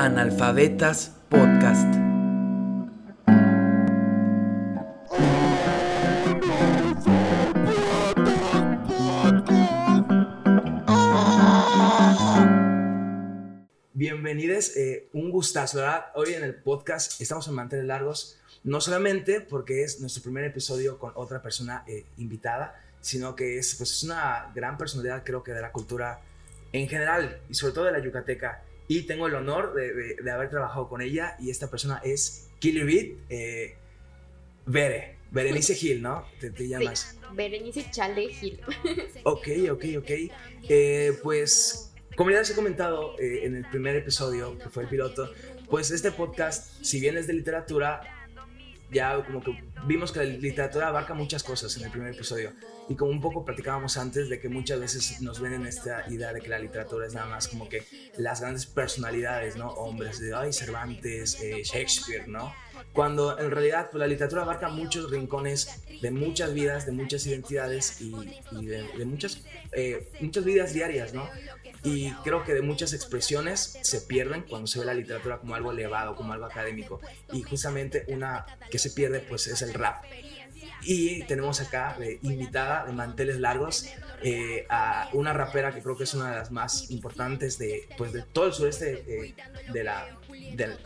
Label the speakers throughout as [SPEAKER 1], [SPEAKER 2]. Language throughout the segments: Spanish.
[SPEAKER 1] Analfabetas Podcast. Bienvenidos, eh, un gustazo. Hoy en el podcast estamos en mantener largos, no solamente porque es nuestro primer episodio con otra persona eh, invitada, sino que es, pues, es una gran personalidad, creo que de la cultura en general y sobre todo de la yucateca. Y tengo el honor de, de, haber trabajado con ella y esta persona es Killy Reed, eh, Bere, Berenice Gil, ¿no? Te, te llamas.
[SPEAKER 2] Sí, Berenice Chale Gil.
[SPEAKER 1] ok, ok, ok. Eh, pues, como ya les he comentado eh, en el primer episodio, que fue el piloto, pues este podcast, si bien es de literatura, ya como que vimos que la literatura abarca muchas cosas en el primer episodio. Y como un poco platicábamos antes de que muchas veces nos ven en esta idea de que la literatura es nada más como que las grandes personalidades, ¿no? Hombres de, ay, Cervantes, eh, Shakespeare, ¿no? Cuando en realidad pues, la literatura abarca muchos rincones de muchas vidas, de muchas identidades y, de, muchas, eh, muchas vidas diarias, ¿no? Y creo que de muchas expresiones se pierden cuando se ve la literatura como algo elevado, como algo académico. Y justamente una que se pierde pues es el rap. Y tenemos acá de invitada de manteles largos eh, a una rapera que creo que es una de las más importantes de, pues, de todo el sureste eh, de la, del,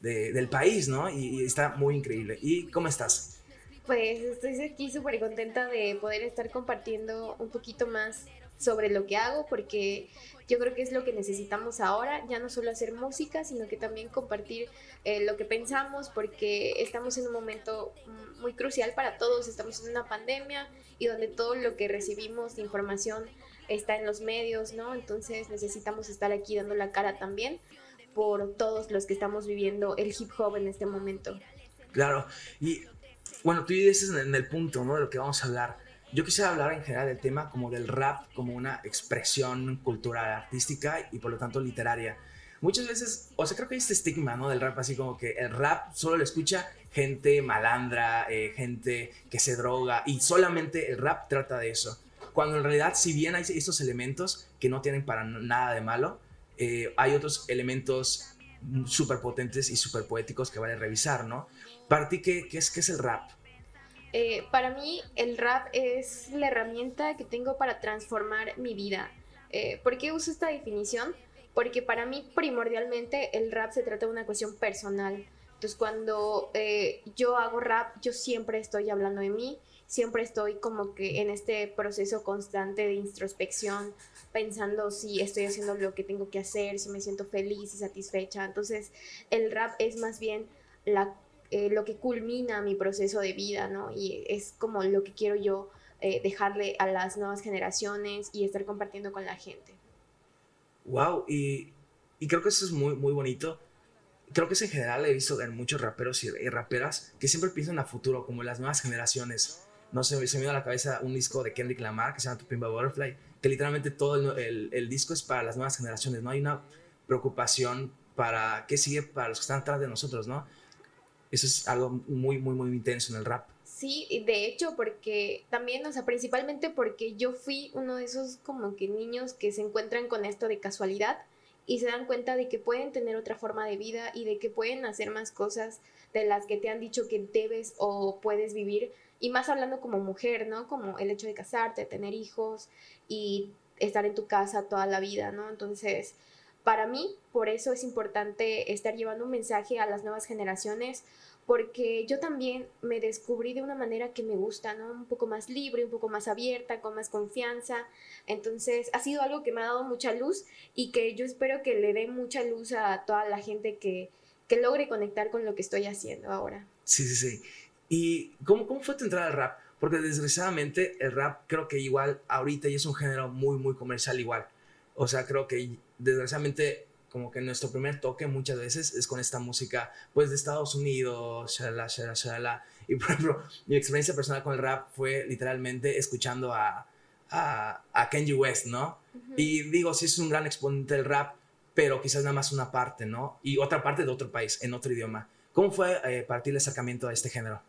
[SPEAKER 1] del país, ¿no? Y, está muy increíble. ¿Y cómo estás?
[SPEAKER 2] Pues estoy aquí súper contenta de poder estar compartiendo un poquito más sobre lo que hago porque yo creo que es lo que necesitamos ahora, ya no solo hacer música, sino que también compartir eh, lo que pensamos porque estamos en un momento muy crucial para todos, estamos en una pandemia y donde todo lo que recibimos de información está en los medios, ¿no? Entonces necesitamos estar aquí dando la cara también por todos los que estamos viviendo el hip hop en este momento.
[SPEAKER 1] Claro, y bueno, tú dices en el punto, ¿no? De lo que vamos a hablar. Yo quisiera hablar en general del tema como del rap, como una expresión cultural, artística y por lo tanto literaria. Muchas veces, o sea, creo que hay este estigma, ¿no? Del rap, así como que el rap solo lo escucha gente malandra, eh, gente que se droga y solamente el rap trata de eso. Cuando en realidad, si bien hay estos elementos que no tienen para nada de malo, eh, hay otros elementos súper potentes y súper poéticos que vale revisar, ¿no? Para ti, ¿qué, es, qué es el rap?
[SPEAKER 2] Eh, para mí, el rap es la herramienta que tengo para transformar mi vida. Eh, ¿Por qué uso esta definición? Porque para mí, primordialmente, el rap se trata de una cuestión personal. Entonces, cuando yo hago rap, yo siempre estoy hablando de mí, siempre estoy como que en este proceso constante de introspección, pensando si estoy haciendo lo que tengo que hacer, si me siento feliz y satisfecha. Entonces, el rap es más bien la, eh, lo que culmina mi proceso de vida, ¿no? Y es como lo que quiero yo eh, dejarle a las nuevas generaciones y estar compartiendo con la gente.
[SPEAKER 1] Wow, y, y creo que eso es muy, muy bonito. Creo que es en general he visto en muchos raperos y raperas que siempre piensan a futuro, como las nuevas generaciones. No sé, se me dio a la cabeza un disco de Kendrick Lamar que se llama Tu Pimba Butterfly, que literalmente todo el, el, disco es para las nuevas generaciones, ¿no? Hay una preocupación para qué sigue para los que están atrás de nosotros, ¿no? Eso es algo muy, muy, muy intenso en el rap.
[SPEAKER 2] Sí, de hecho, porque también, o sea, principalmente porque yo fui uno de esos como que niños que se encuentran con esto de casualidad y se dan cuenta de que pueden tener otra forma de vida y de que pueden hacer más cosas de las que te han dicho que debes o puedes vivir y más hablando como mujer, ¿no? Como el hecho de casarte, tener hijos y estar en tu casa toda la vida, ¿no? Entonces, para mí, por eso es importante estar llevando un mensaje a las nuevas generaciones, porque yo también me descubrí de una manera que me gusta, ¿no? Un poco más libre, un poco más abierta, con más confianza. Entonces, ha sido algo que me ha dado mucha luz y que yo espero que le dé mucha luz a toda la gente que, que logre conectar con lo que estoy haciendo ahora.
[SPEAKER 1] Sí, sí, sí. ¿Y cómo, cómo fue tu entrada al rap? Porque desgraciadamente el rap creo que igual ahorita y es un género muy, muy comercial igual. O sea, creo que desgraciadamente como que nuestro primer toque muchas veces es con esta música pues de Estados Unidos, shalala, shalala, shalala. Y por ejemplo, mi experiencia personal con el rap fue literalmente escuchando a, a, a Kanye West, ¿no? Y digo, sí es un gran exponente del rap, pero quizás nada más una parte, ¿no? Y otra parte de otro país, en otro idioma. ¿Cómo fue eh, partir el acercamiento a este género?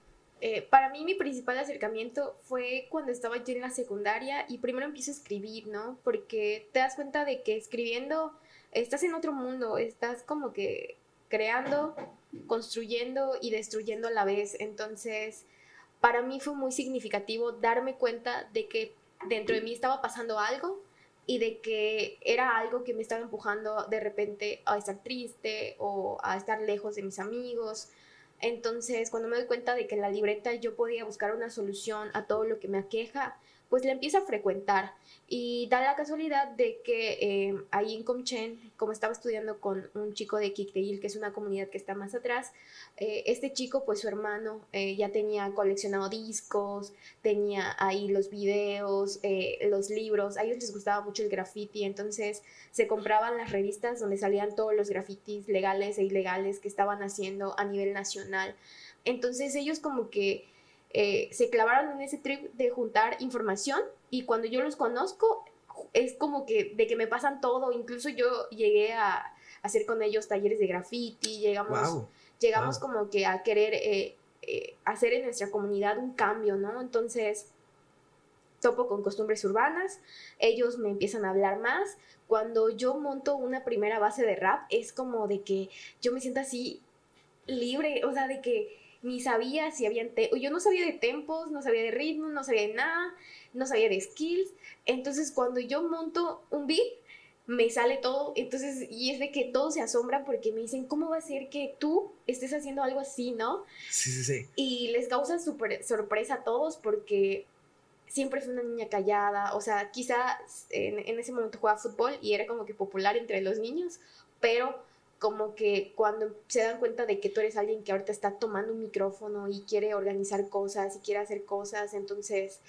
[SPEAKER 2] Eh, para mí mi principal acercamiento fue cuando estaba yo en la secundaria y primero empiezo a escribir, ¿no? Porque te das cuenta de que escribiendo estás en otro mundo, estás como que creando, construyendo y destruyendo a la vez. Entonces, para mí fue muy significativo darme cuenta de que dentro de mí estaba pasando algo y de que era algo que me estaba empujando de repente a estar triste o a estar lejos de mis amigos. Entonces, cuando me doy cuenta de que en la libreta yo podía buscar una solución a todo lo que me aqueja, pues la empiezo a frecuentar. Y da la casualidad de que eh, ahí en Comchen, como estaba estudiando con un chico de Kikteil, que es una comunidad que está más atrás, eh, este chico, pues su hermano, eh, ya tenía coleccionado discos, tenía ahí los videos, los libros, a ellos les gustaba mucho el graffiti, entonces se compraban las revistas donde salían todos los grafitis legales e ilegales que estaban haciendo a nivel nacional. Entonces ellos como que eh, se clavaron en ese trip de juntar información y cuando yo los conozco es como que de que me pasan todo, incluso yo llegué a hacer con ellos talleres de graffiti, llegamos, llegamos como que a querer eh, eh, hacer en nuestra comunidad un cambio, ¿no? Entonces topo con costumbres urbanas, ellos me empiezan a hablar más. Cuando yo monto una primera base de rap, es como de que yo me siento así libre, o sea, de que ni sabía si habían, yo no sabía de tempos, no sabía de ritmo, no sabía de nada, no sabía de skills. Entonces cuando yo monto un beat, me sale todo, entonces, y es de que todos se asombran porque me dicen, ¿cómo va a ser que tú estés haciendo algo así, no?
[SPEAKER 1] Sí, sí, sí.
[SPEAKER 2] Y les causa super sorpresa a todos porque siempre fue una niña callada, o sea, quizá en, en ese momento jugaba fútbol y era como que popular entre los niños, pero como que cuando se dan cuenta de que tú eres alguien que ahorita está tomando un micrófono y quiere organizar cosas y quiere hacer cosas, entonces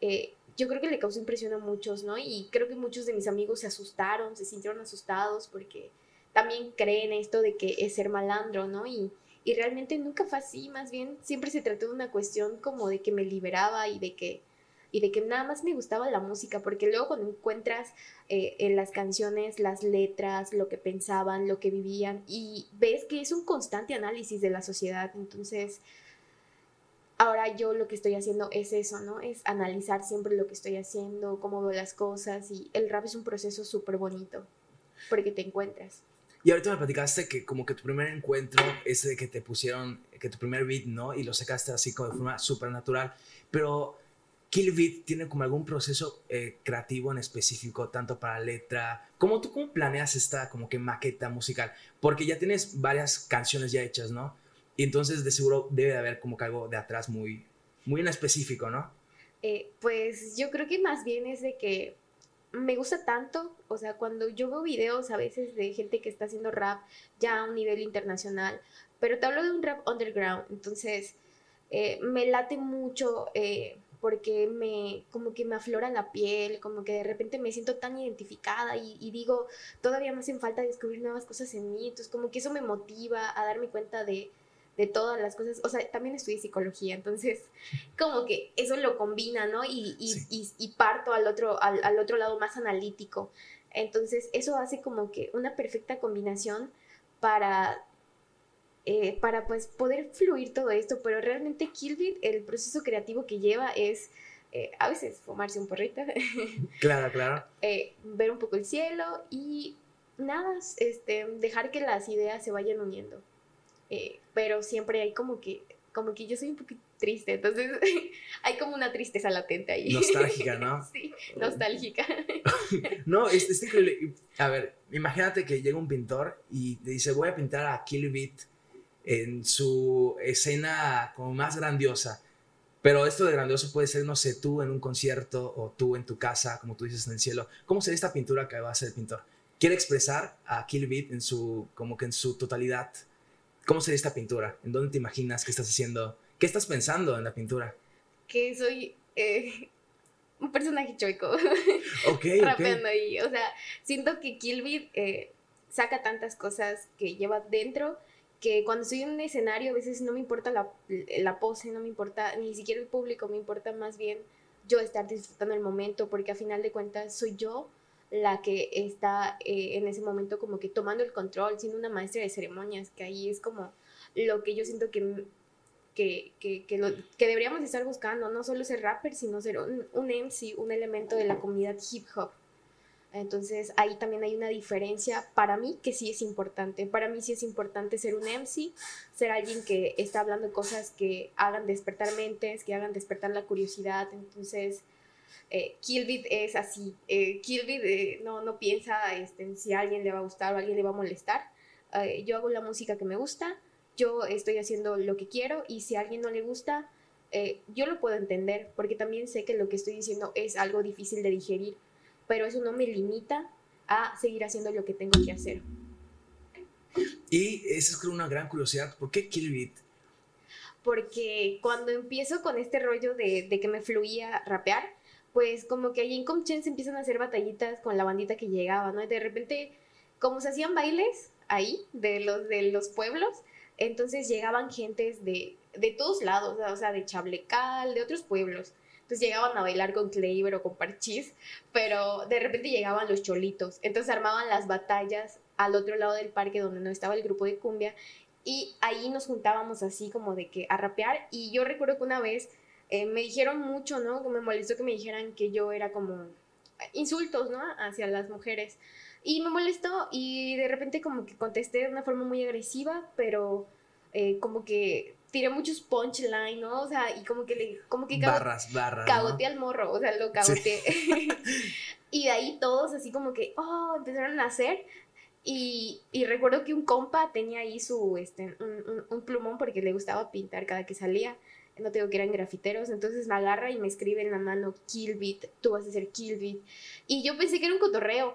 [SPEAKER 2] eh, yo creo que le causó impresión a muchos, ¿no? Y creo que muchos de mis amigos se asustaron, se sintieron asustados porque también creen esto de que es ser malandro, ¿no? Y, y realmente nunca fue así, más bien siempre se trató de una cuestión como de que me liberaba y de que y de que nada más me gustaba la música, porque luego cuando encuentras eh, en las canciones las letras, lo que pensaban, lo que vivían, y ves que es un constante análisis de la sociedad, entonces ahora yo lo que estoy haciendo es eso, ¿no? Es analizar siempre lo que estoy haciendo, cómo veo las cosas, y el rap es un proceso súper bonito, porque te encuentras.
[SPEAKER 1] Y ahorita me platicaste que como que tu primer encuentro, ese de que te pusieron, que tu primer beat, ¿no? Y lo sacaste así como de forma súper natural, pero Killbit tiene como algún proceso eh, creativo en específico, tanto para letra, como tú cómo planeas esta como que maqueta musical, porque ya tienes varias canciones ya hechas, ¿no? Y entonces de seguro debe de haber como algo de atrás muy, muy en específico, ¿no?
[SPEAKER 2] Eh, pues yo creo que más bien es de que me gusta tanto, o sea, cuando yo veo videos a veces de gente que está haciendo rap ya a un nivel internacional, pero te hablo de un rap underground, entonces eh, me late mucho porque me, como que me aflora la piel, como que de repente me siento tan identificada y, digo, todavía me hacen falta descubrir nuevas cosas en mí, entonces como que eso me motiva a darme cuenta de, de todas las cosas, o sea, también estudié psicología, entonces como que eso lo combina, ¿no? Y, y, y, parto al otro, al, al otro lado más analítico. Entonces eso hace como que una perfecta combinación para eh, para pues poder fluir todo esto, pero realmente Killbit, el proceso creativo que lleva es eh, a veces fumarse un porrito,
[SPEAKER 1] claro, claro,
[SPEAKER 2] eh, ver un poco el cielo y nada, este, dejar que las ideas se vayan uniendo, pero siempre hay como que, como que yo soy un poquito triste, entonces hay como una tristeza latente ahí.
[SPEAKER 1] Nostálgica, ¿no?
[SPEAKER 2] sí, nostálgica.
[SPEAKER 1] no, es, es, increíble. A ver, imagínate que llega un pintor y te dice, voy a pintar a Killbit en su escena como más grandiosa. Pero esto de grandioso puede ser, no sé, tú en un concierto o tú en tu casa, como tú dices en el cielo. ¿Cómo sería esta pintura que va a hacer el pintor? Quiere expresar a Kill Beat en su, como que en su totalidad. ¿Cómo sería esta pintura? ¿En dónde te imaginas que estás haciendo? ¿Qué estás pensando en la pintura?
[SPEAKER 2] Que soy eh, un personaje choico.
[SPEAKER 1] Ok,
[SPEAKER 2] Rapeando ahí. O sea, siento que Kill Beat eh, saca tantas cosas que lleva dentro que cuando estoy en un escenario a veces no me importa la, la, pose, no me importa ni siquiera el público, me importa más bien yo estar disfrutando el momento, porque a final de cuentas soy yo la que está eh, en ese momento como que tomando el control, siendo una maestra de ceremonias, que ahí es como lo que yo siento que, que, que, que, deberíamos estar buscando, no solo ser rapper, sino ser un, un MC, un elemento de la comunidad hip hop. Entonces ahí también hay una diferencia para mí que sí es importante. Para mí sí es importante ser un MC, ser alguien que está hablando cosas que hagan despertar mentes, que hagan despertar la curiosidad. Entonces, eh, Killbit es así. Eh, Killbit eh, no, no piensa este, en si a alguien le va a gustar o a alguien le va a molestar. Eh, yo hago la música que me gusta, yo estoy haciendo lo que quiero y si a alguien no le gusta, yo lo puedo entender porque también sé que lo que estoy diciendo es algo difícil de digerir pero eso no me limita a seguir haciendo lo que tengo que hacer.
[SPEAKER 1] Y esa es creo una gran curiosidad, ¿por qué Kill
[SPEAKER 2] Porque cuando empiezo con este rollo de, de que me fluía rapear, pues como que ahí en Comchen se empiezan a hacer batallitas con la bandita que llegaba, ¿no? Y de repente, como se hacían bailes ahí, de los, de los pueblos, entonces llegaban gentes de, de todos lados, o sea, de Chablecal, de otros pueblos pues llegaban a bailar con Kleiber o con Parchís, pero de repente llegaban los cholitos, entonces armaban las batallas al otro lado del parque donde no estaba el grupo de cumbia y ahí nos juntábamos así como de que a rapear y yo recuerdo que una vez eh, me dijeron mucho, ¿no? Me molestó que me dijeran que yo era como insultos, ¿no? Hacia las mujeres. Y me molestó y de repente como que contesté de una forma muy agresiva, pero eh, como que tiré muchos punchline, ¿no? O sea, y como que le, como que
[SPEAKER 1] barras, barras.
[SPEAKER 2] Cagoteé al morro, o sea, lo cagoteé. y de ahí todos así como que, oh, empezaron a hacer. Y, y recuerdo que un compa tenía ahí su, este, un, un, plumón porque le gustaba pintar cada que salía. No tengo que eran grafiteros, entonces me agarra y me escribe en la mano Killbit, tú vas a ser Killbit. Y yo pensé que era un cotorreo,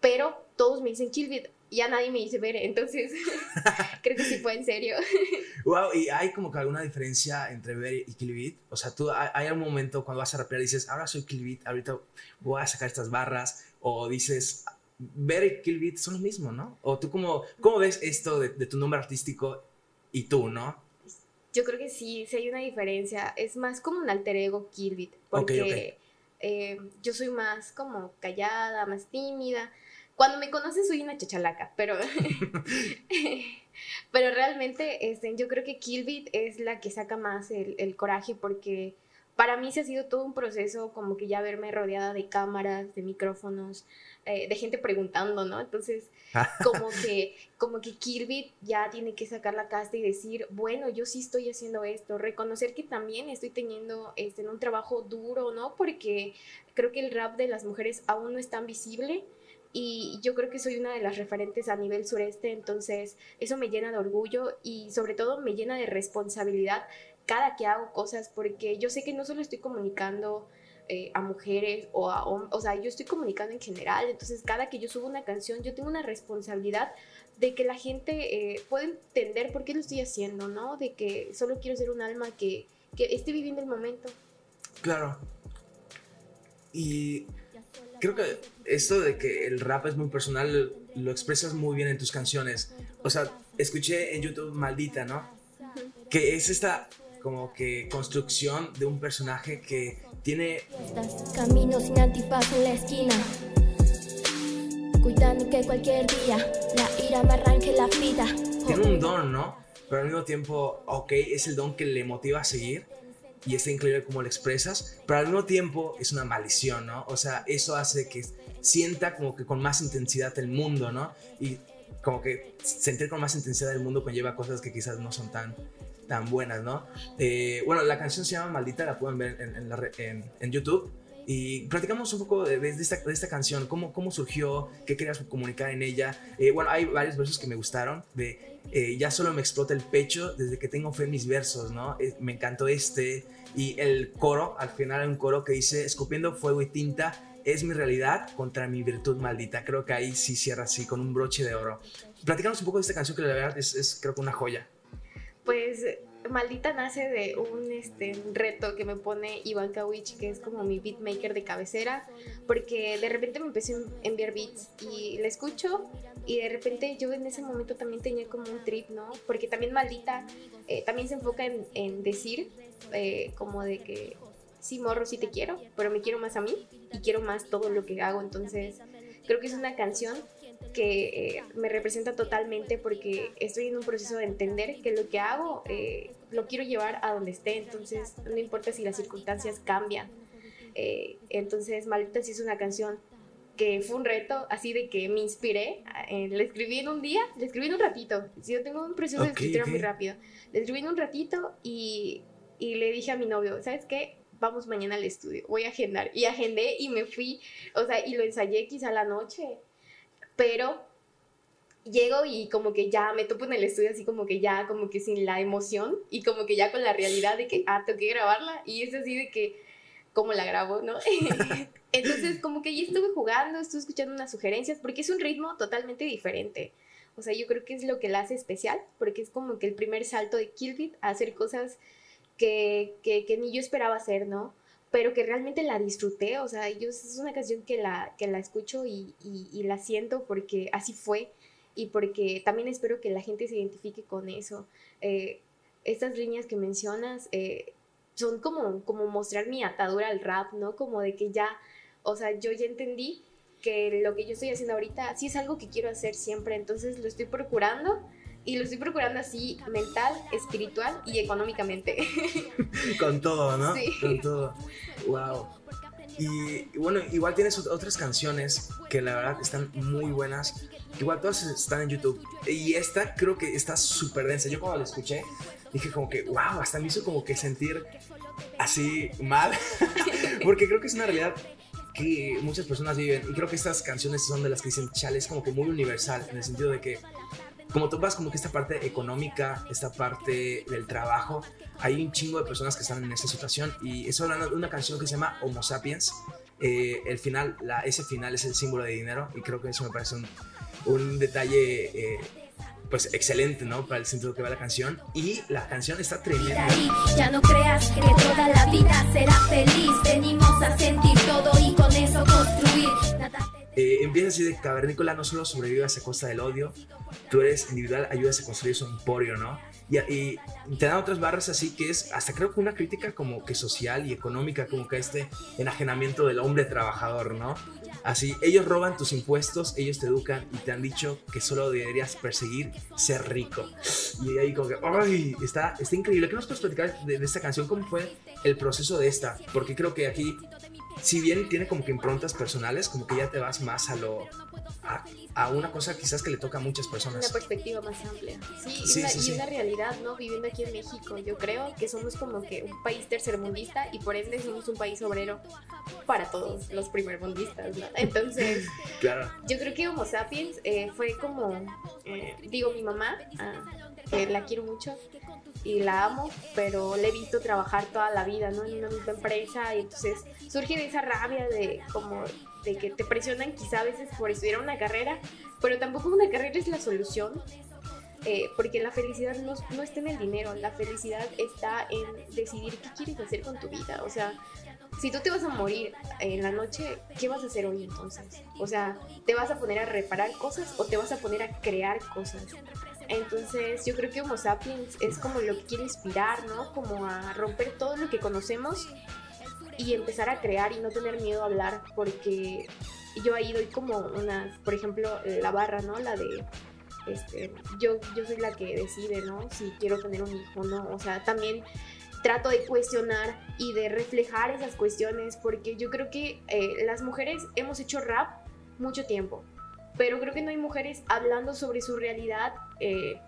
[SPEAKER 2] pero todos me dicen Killbit ya nadie me dice ver, entonces creo que sí fue en serio.
[SPEAKER 1] wow, y hay como que alguna diferencia entre ver y Kill O sea, tú hay un momento cuando vas a rapear y dices, ahora soy Kill ahorita voy a sacar estas barras, o dices, ver y Kill son lo mismo, ¿no? O tú cómo, cómo ves esto de, tu nombre artístico y tú, ¿no?
[SPEAKER 2] Yo creo que sí, sí hay una diferencia. Es más como un alter ego Kill porque eh, yo soy más como callada, más tímida cuando me conoces soy una chachalaca, pero, pero realmente este, yo creo que Killbit es la que saca más el, el, coraje porque para mí se ha sido todo un proceso como que ya verme rodeada de cámaras, de micrófonos, eh, de gente preguntando, ¿no? Entonces, como que, como que ya tiene que sacar la casta y decir, bueno, yo sí estoy haciendo esto, reconocer que también estoy teniendo este, un trabajo duro, ¿no? Porque creo que el rap de las mujeres aún no es tan visible y yo creo que soy una de las referentes a nivel sureste, entonces eso me llena de orgullo y sobre todo me llena de responsabilidad cada que hago cosas, porque yo sé que no solo estoy comunicando eh, a mujeres o a hombres, o sea, yo estoy comunicando en general, entonces cada que yo subo una canción yo tengo una responsabilidad de que la gente eh, pueda entender por qué lo estoy haciendo, ¿no? De que solo quiero ser un alma que, que esté viviendo el momento.
[SPEAKER 1] Claro. Y creo que esto de que el rap es muy personal lo expresas muy bien en tus canciones. O sea, escuché en YouTube Maldita, ¿no? Que es esta como que construcción de un personaje que tiene caminos sin antifaz en la esquina. Cuidando que cualquier día la ira me arranque la vida. Tiene un don, ¿no? Pero al mismo tiempo, ok, es el don que le motiva a seguir y está increíble cómo lo expresas, pero al mismo tiempo es una maldición, ¿no? O sea, eso hace que sienta como que con más intensidad el mundo, ¿no? Y como que sentir con más intensidad el mundo conlleva cosas que quizás no son tan, tan buenas, ¿no? Eh, bueno, la canción se llama Maldita, la pueden ver en, YouTube. Y platicamos un poco de, de, esta, de, esta, canción, cómo, cómo surgió, qué querías comunicar en ella. Eh, bueno, hay varios versos que me gustaron, de eh, ya solo me explota el pecho desde que tengo fe en mis versos, ¿no? Eh, me encantó este. Y el coro, al final hay un coro que dice, escupiendo fuego y tinta, es mi realidad contra mi virtud maldita. Creo que ahí sí cierra así, con un broche de oro. Platícanos un poco de esta canción que la verdad es, es creo que una joya.
[SPEAKER 2] Pues Maldita nace de un este, reto que me pone Iván Kawich, que es como mi beatmaker de cabecera, porque de repente me empecé a enviar beats y le escucho y de repente yo en ese momento también tenía como un trip, ¿no? Porque también Maldita eh, también se enfoca en, en decir eh, como de que sí, morro, sí te quiero, pero me quiero más a mí y quiero más todo lo que hago, entonces creo que es una canción que eh, me representa totalmente porque estoy en un proceso de entender que lo que hago eh, lo quiero llevar a donde esté, entonces no importa si las circunstancias cambian. Eh, entonces, Maldita sí es una canción que fue un reto, así de que me inspiré. Le escribí en un día, le escribí en un ratito. Si yo tengo un proceso de escritura muy rápido. Le escribí en un ratito y, y le dije a mi novio, ¿sabes qué? Vamos mañana al estudio, voy a agendar. Y agendé y me fui, o sea, y lo ensayé quizá la noche. Pero llego y como que ya me topo en el estudio así como que ya, como que sin la emoción y como que ya con la realidad de que, ah, tengo que grabarla. Y es así de que, ¿cómo la grabo, no? Entonces como que ya estuve jugando, estuve escuchando unas sugerencias porque es un ritmo totalmente diferente. O sea, yo creo que es lo que la hace especial, porque es como que el primer salto de Killbit a hacer cosas que, que, ni yo esperaba hacer, ¿no? Pero que realmente la disfruté, o sea, yo, es una canción que la, que la escucho y, y, la siento porque así fue y porque también espero que la gente se identifique con eso. Eh, estas líneas que mencionas eh, son como, como mostrar mi atadura al rap, ¿no? Como de que ya, o sea, yo ya entendí que lo que yo estoy haciendo ahorita sí es algo que quiero hacer siempre, entonces lo estoy procurando y lo estoy procurando así mental, espiritual y económicamente.
[SPEAKER 1] Con todo, ¿no? Sí. Con todo. Wow. Y, bueno, igual tienes otras canciones que la verdad están muy buenas. Igual todas están en YouTube. Y esta creo que está súper densa. Yo cuando la escuché dije como que, wow, hasta me hizo como que sentir así mal. Porque creo que es una realidad que muchas personas viven. Y creo que estas canciones son de las que dicen, chale, es como que muy universal. En el sentido de que, como topas como que esta parte económica, esta parte del trabajo, hay un chingo de personas que están en esta situación. Y es una, una canción que se llama Homo Sapiens. Eh, el final, la, ese final es el símbolo de dinero. Y creo que eso me parece un un detalle eh, pues excelente, ¿no? Para el sentido que va la canción. Y la canción está tremenda. Ya no creas que toda la vida será feliz. Venimos a sentir todo y con eso construir. Eh, empieza así de cavernícola, no solo sobrevives a costa del odio, tú eres individual, ayudas a construir su emporio, ¿no? Y, y, te dan otras barras así que es hasta creo que una crítica como que social y económica, como que este enajenamiento del hombre trabajador, ¿no? Así, ellos roban tus impuestos, ellos te educan y te han dicho que solo deberías perseguir ser rico. Y ahí como que, ¡ay! Está, está increíble. ¿Qué nos puedes platicar de, de esta canción? ¿Cómo fue el proceso de esta? Porque creo que aquí si bien tiene como que improntas personales, como que ya te vas más a lo a, una cosa quizás que le toca a muchas personas.
[SPEAKER 2] Una perspectiva más amplia. Sí, y, una, realidad, ¿no? Viviendo aquí en México, yo creo que somos como que un país tercermundista y por ende somos un país obrero para todos los primermundistas, ¿no? Entonces,
[SPEAKER 1] claro.
[SPEAKER 2] yo creo que Homo Sapiens eh, fue como, eh, digo, mi mamá, ah, que la quiero mucho, y la amo, pero le he visto trabajar toda la vida, ¿no? En una misma empresa y entonces surge de esa rabia de como de que te presionan quizá a veces por estudiar una carrera, pero tampoco una carrera es la solución, eh, porque la felicidad no, no, está en el dinero, la felicidad está en decidir qué quieres hacer con tu vida, o sea, si tú te vas a morir en la noche, ¿qué vas a hacer hoy entonces? O sea, ¿te vas a poner a reparar cosas o te vas a poner a crear cosas? Entonces yo creo que Homo sapiens es como lo que quiere inspirar, ¿no? Como a romper todo lo que conocemos y empezar a crear y no tener miedo a hablar porque yo ahí doy como unas, por ejemplo, la barra, ¿no? La de, este, yo, yo soy la que decide, ¿no? Si quiero tener un hijo no. O sea, también trato de cuestionar y de reflejar esas cuestiones porque yo creo que eh, las mujeres hemos hecho rap mucho tiempo pero creo que no hay mujeres hablando sobre su realidad eh,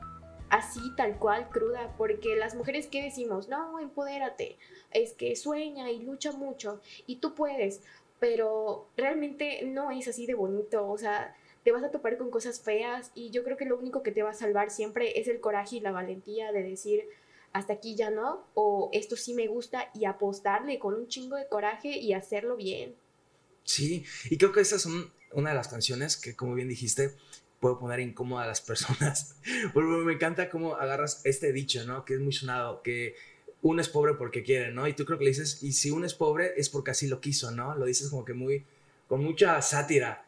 [SPEAKER 2] así, tal cual, cruda, porque las mujeres que decimos, no, empodérate, es que sueña y lucha mucho y tú puedes, pero realmente no es así de bonito, o sea, te vas a topar con cosas feas y yo creo que lo único que te va a salvar siempre es el coraje y la valentía de decir, hasta aquí ya no, o esto sí me gusta y apostarle con un chingo de coraje y hacerlo bien.
[SPEAKER 1] Sí, y creo que esas son una de las canciones que, como bien dijiste, puedo poner incómoda a las personas. Me encanta cómo agarras este dicho, ¿no? Que es muy sonado, que uno es pobre porque quiere, ¿no? Y tú creo que le dices, y si uno es pobre es porque así lo quiso, ¿no? Lo dices como que muy, con mucha sátira.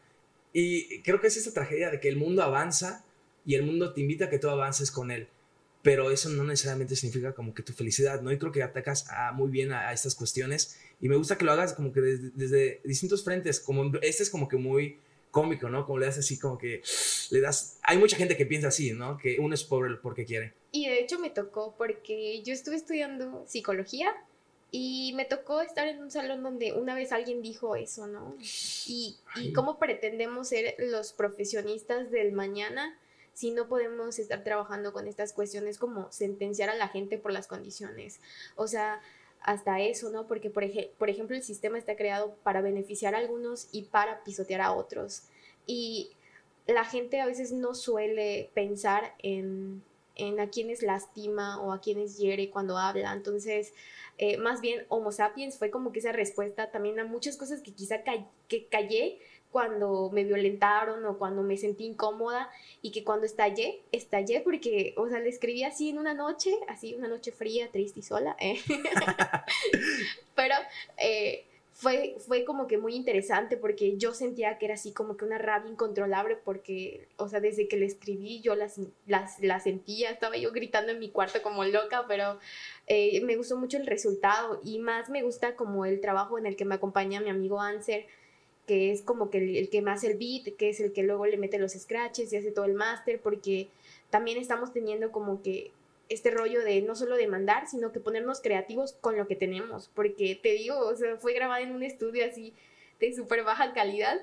[SPEAKER 1] Y creo que es esta tragedia de que el mundo avanza y el mundo te invita a que tú avances con él. Pero eso no necesariamente significa como que tu felicidad, ¿no? Y creo que atacas muy bien a, estas cuestiones y me gusta que lo hagas como que desde, distintos frentes, como este es como que muy cómico, ¿no? Como le das así como que le das... Hay mucha gente que piensa así, ¿no? Que uno es pobre porque quiere.
[SPEAKER 2] Y de hecho me tocó porque yo estuve estudiando psicología y me tocó estar en un salón donde una vez alguien dijo eso, ¿no? Y, y cómo pretendemos ser los profesionistas del mañana si no podemos estar trabajando con estas cuestiones como sentenciar a la gente por las condiciones. O sea, hasta eso, ¿no? Porque, por, por ejemplo, el sistema está creado para beneficiar a algunos y para pisotear a otros. Y la gente a veces no suele pensar en, en a quienes lastima o a quienes hiere cuando habla. Entonces, eh, más bien Homo sapiens fue como que esa respuesta también a muchas cosas que quizá que callé cuando me violentaron o cuando me sentí incómoda y que cuando estallé, estallé porque, o sea, le escribí así en una noche, así una noche fría, triste y sola, ¿eh? pero eh, fue, fue como que muy interesante porque yo sentía que era así como que una rabia incontrolable porque, o sea, desde que le escribí yo las, las, la sentía, estaba yo gritando en mi cuarto como loca, pero eh, me gustó mucho el resultado y más me gusta como el trabajo en el que me acompaña mi amigo Anser que es como que el, que más el beat, que es el que luego le mete los scratches y hace todo el máster, porque también estamos teniendo como que este rollo de no solo demandar, sino que ponernos creativos con lo que tenemos, porque te digo, o sea, fue grabada en un estudio así de súper baja calidad,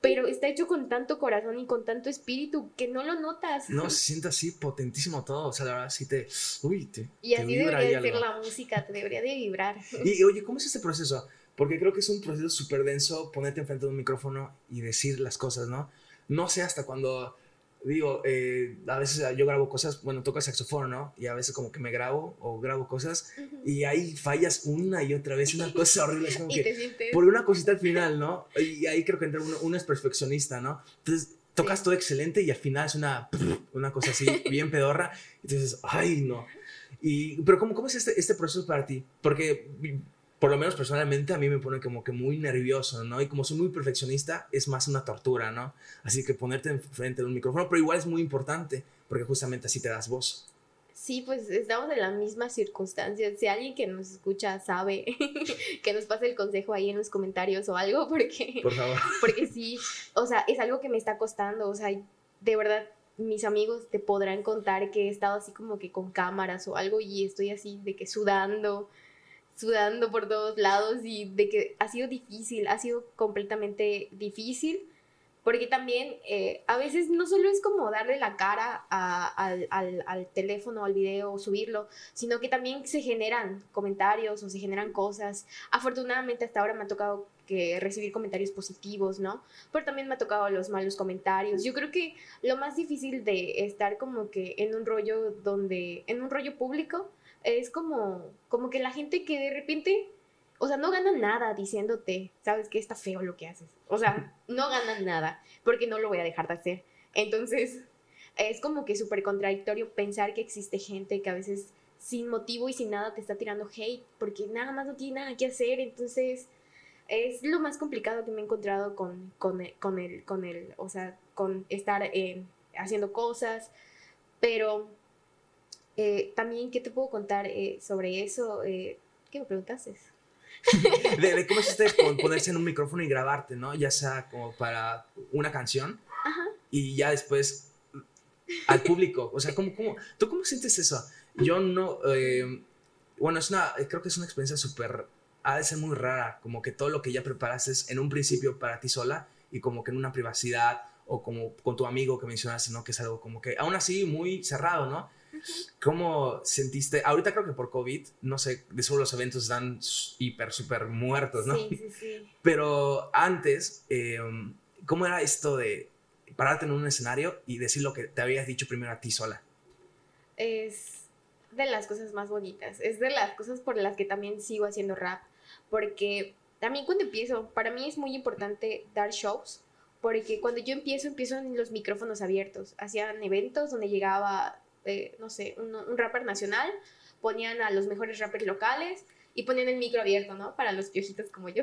[SPEAKER 2] pero está hecho con tanto corazón y con tanto espíritu que no lo notas.
[SPEAKER 1] No, se siente así potentísimo todo, o sea, la verdad sí te... Uy, te
[SPEAKER 2] y así debería ser la música, te debería de vibrar.
[SPEAKER 1] Y oye, ¿cómo es este proceso? Porque creo que es un proceso súper denso ponerte enfrente de un micrófono y decir las cosas, ¿no? No sé hasta cuando, digo, eh, a veces yo grabo cosas, bueno, toco el saxofón, ¿no? Y a veces como que me grabo o grabo cosas y ahí fallas una y otra vez, una cosa horrible. Es como que, por una cosita al final, ¿no? Y ahí creo que entra uno, uno es perfeccionista, ¿no? Entonces tocas todo excelente y al final es una, una cosa así bien pedorra. Entonces, ay, no. Y, pero ¿cómo, cómo es este, este proceso para ti? Porque por lo menos personalmente a mí me pone como que muy nervioso, ¿no? Y como soy muy perfeccionista, es más una tortura, ¿no? Así que ponerte enfrente de un micrófono, pero igual es muy importante, porque justamente así te das voz.
[SPEAKER 2] Sí, pues estamos en la misma circunstancia. Si alguien que nos escucha sabe, que nos pase el consejo ahí en los comentarios o algo, porque,
[SPEAKER 1] Por favor.
[SPEAKER 2] porque sí, o sea, es algo que me está costando, o sea, de verdad, mis amigos te podrán contar que he estado así como que con cámaras o algo y estoy así de que sudando, sudando por todos lados y de que ha sido difícil, ha sido completamente difícil, porque también eh, a veces no solo es como darle la cara al, al, al, teléfono, al video subirlo, sino que también se generan comentarios o se generan cosas. Afortunadamente hasta ahora me ha tocado que recibir comentarios positivos, ¿no? Pero también me ha tocado los malos comentarios. Yo creo que lo más difícil de estar como que en un rollo donde, en un rollo público, es como, como que la gente que de repente, o sea, no gana nada diciéndote, sabes que está feo lo que haces. O sea, no ganan nada, porque no lo voy a dejar de hacer. Entonces, es como que súper contradictorio pensar que existe gente que a veces sin motivo y sin nada te está tirando hate, porque nada más no tiene nada que hacer. Entonces, es lo más complicado que me he encontrado con, con, con, el, con el, o sea, con estar eh, haciendo cosas, pero eh, también, ¿qué te puedo contar eh, sobre eso? Eh, ¿Qué me preguntaste?
[SPEAKER 1] de, cómo es este ponerse en un micrófono y grabarte, ¿no? Ya sea como para una canción y ya después al público. O sea, ¿cómo, cómo, ¿tú cómo sientes eso? Yo no, bueno, es una, creo que es una experiencia súper, ha de ser muy rara, como que todo lo que ya preparaste es en un principio para ti sola y como que en una privacidad o como con tu amigo que mencionaste, ¿no? Que es algo como que aún así muy cerrado, ¿no? ¿Cómo sentiste? Ahorita creo que por COVID, no sé, de solo los eventos están hiper, súper muertos, ¿no?
[SPEAKER 2] Sí, sí, sí.
[SPEAKER 1] Pero antes, em, ¿cómo era esto de pararte en un escenario y decir lo que te habías dicho primero a ti sola?
[SPEAKER 2] Es de las cosas más bonitas, es de las cosas por las que también sigo haciendo rap, porque también cuando empiezo, para mí es muy importante dar shows, porque cuando yo empiezo, empiezo en los micrófonos abiertos, hacían eventos donde llegaba no sé, un, rapper nacional, ponían a los mejores rappers locales y ponían el micro abierto, ¿no? Para los piojitos como yo,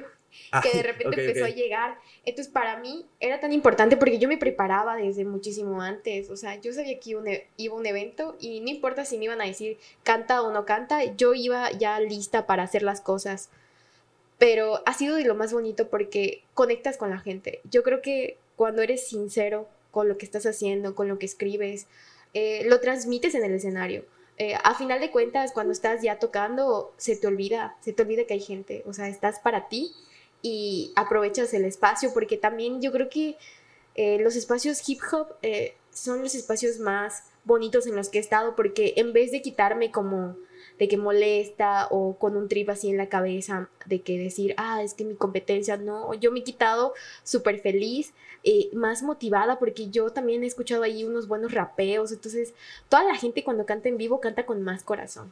[SPEAKER 2] ah, que de repente empezó a llegar. Entonces, para mí era tan importante porque yo me preparaba desde muchísimo antes. O sea, yo sabía que iba un, e, iba un evento y no importa si me iban a decir canta o no canta, yo iba ya lista para hacer las cosas. Pero ha sido de lo más bonito porque conectas con la gente. Yo creo que cuando eres sincero con lo que estás haciendo, con lo que escribes, eh, lo transmites en el escenario. eh, a final de cuentas, cuando estás ya tocando, se te olvida, se te olvida que hay gente, o sea, estás para ti y aprovechas el espacio, porque también yo creo que eh, los espacios hip hop eh, son los espacios más bonitos en los que he estado, porque en vez de quitarme como de que molesta o con un trip así en la cabeza de que decir, ah, es que mi competencia, no, yo me he quitado súper feliz, eh, más motivada porque yo también he escuchado ahí unos buenos rapeos, entonces toda la gente cuando canta en vivo canta con más corazón.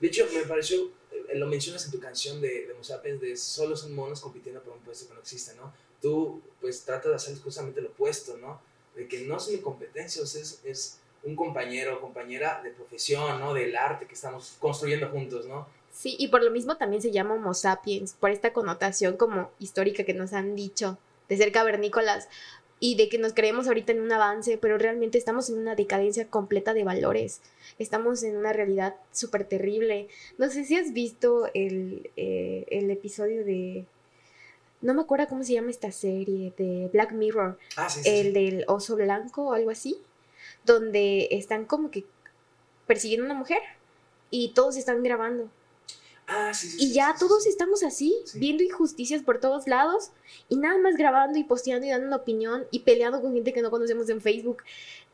[SPEAKER 1] De hecho, me pareció, eh, lo mencionas en tu canción de, de Musapens, de solo son monos compitiendo por un puesto que no existe, ¿no? Tú, pues, tratas de hacer justamente lo opuesto, ¿no? De que no es mi competencia, o sea, es, es un compañero o compañera de profesión, ¿no? Del arte que estamos construyendo juntos, ¿no?
[SPEAKER 2] Sí, y por lo mismo también se llama Homo sapiens, por esta connotación como histórica que nos han dicho de ser cavernícolas y de que nos creemos ahorita en un avance, pero realmente estamos en una decadencia completa de valores. Estamos en una realidad súper terrible. No sé si has visto el, eh, el episodio de... No me acuerdo cómo se llama esta serie, de Black Mirror.
[SPEAKER 1] Ah, sí, sí,
[SPEAKER 2] el
[SPEAKER 1] sí.
[SPEAKER 2] del oso blanco o algo así, donde están como que persiguiendo a una mujer y todos están grabando.
[SPEAKER 1] Ah, sí, sí,
[SPEAKER 2] Y
[SPEAKER 1] sí,
[SPEAKER 2] ya todos estamos así,
[SPEAKER 1] Sí.
[SPEAKER 2] viendo injusticias por todos lados y nada más grabando y posteando y dando una opinión y peleando con gente que no conocemos en Facebook.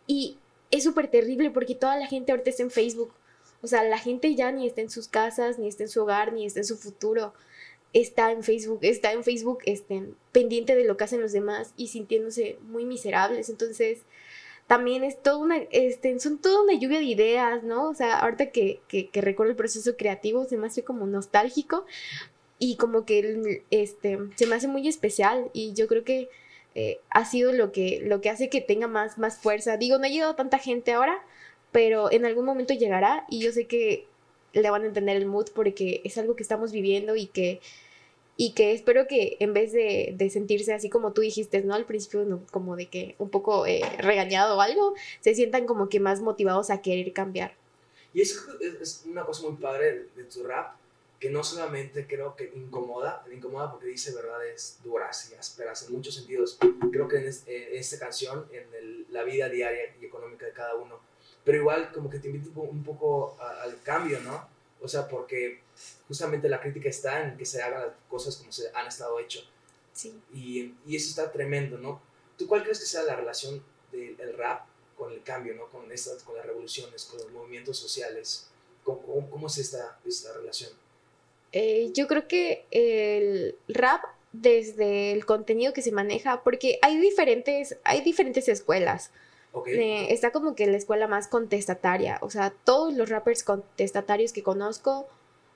[SPEAKER 2] Y es súper terrible porque toda la gente ahorita está en Facebook. O sea, la gente ya ni está en sus casas, ni está en su hogar, ni está en su futuro. Está en Facebook, está en Facebook este, pendiente de lo que hacen los demás y sintiéndose muy miserables. Entonces, también es toda una, este, son toda una lluvia de ideas, ¿no? O sea, ahorita que, que, recuerdo el proceso creativo, se me hace como nostálgico y como que este, se me hace muy especial y yo creo que eh, ha sido lo que, lo que hace que tenga más, más fuerza. Digo, no ha llegado tanta gente ahora, pero en algún momento llegará y yo sé que le van a entender el mood porque es algo que estamos viviendo y que y que espero que en vez de, de sentirse así como tú dijiste, ¿no? Al principio, no, como de que un poco eh, regañado o algo, se sientan como que más motivados a querer cambiar.
[SPEAKER 1] Y eso es, una cosa muy padre de, tu rap, que no solamente creo que incomoda, incomoda porque dice verdades duras y ásperas en muchos sentidos. Creo que en, es- en esta canción, en el- la vida diaria y económica de cada uno, pero igual como que te invita un po- un poco a- al cambio, ¿no? O sea, porque justamente la crítica está en que se hagan las cosas como se han estado hechas.
[SPEAKER 2] Sí.
[SPEAKER 1] Y, y eso está tremendo, ¿no? ¿Tú cuál crees que sea la relación del el rap con el cambio, ¿no? Con, estas, con las revoluciones, con los movimientos sociales. ¿Cómo, cómo, cómo es esta, esta relación?
[SPEAKER 2] Eh, yo creo que el rap desde el contenido que se maneja, porque hay diferentes, hay diferentes escuelas.
[SPEAKER 1] ¿Ok?
[SPEAKER 2] Eh, está como que la escuela más contestataria. O sea, todos los rappers contestatarios que conozco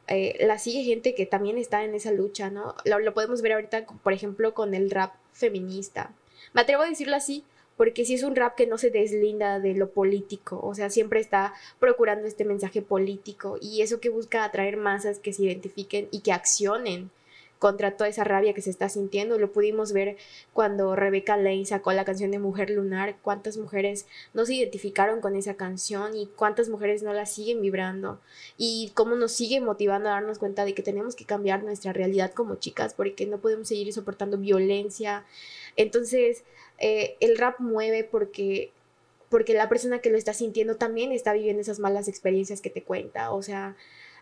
[SPEAKER 2] eh, la sigue gente que también está en esa lucha, ¿no? Lo, lo podemos ver ahorita, por ejemplo, con el rap feminista. Me atrevo a decirlo así porque sí es un rap que no se deslinda de lo político, o sea, siempre está procurando este mensaje político y eso que busca atraer masas que se identifiquen y que accionen contra toda esa rabia que se está sintiendo. Lo pudimos ver cuando Rebecca Lane sacó la canción de Mujer Lunar, cuántas mujeres no se identificaron con esa canción y cuántas mujeres no la siguen vibrando y cómo nos sigue motivando a darnos cuenta de que tenemos que cambiar nuestra realidad como chicas porque no podemos seguir soportando violencia. Entonces, eh, el rap mueve porque porque la persona que lo está sintiendo también está viviendo esas malas experiencias que te cuenta, o sea,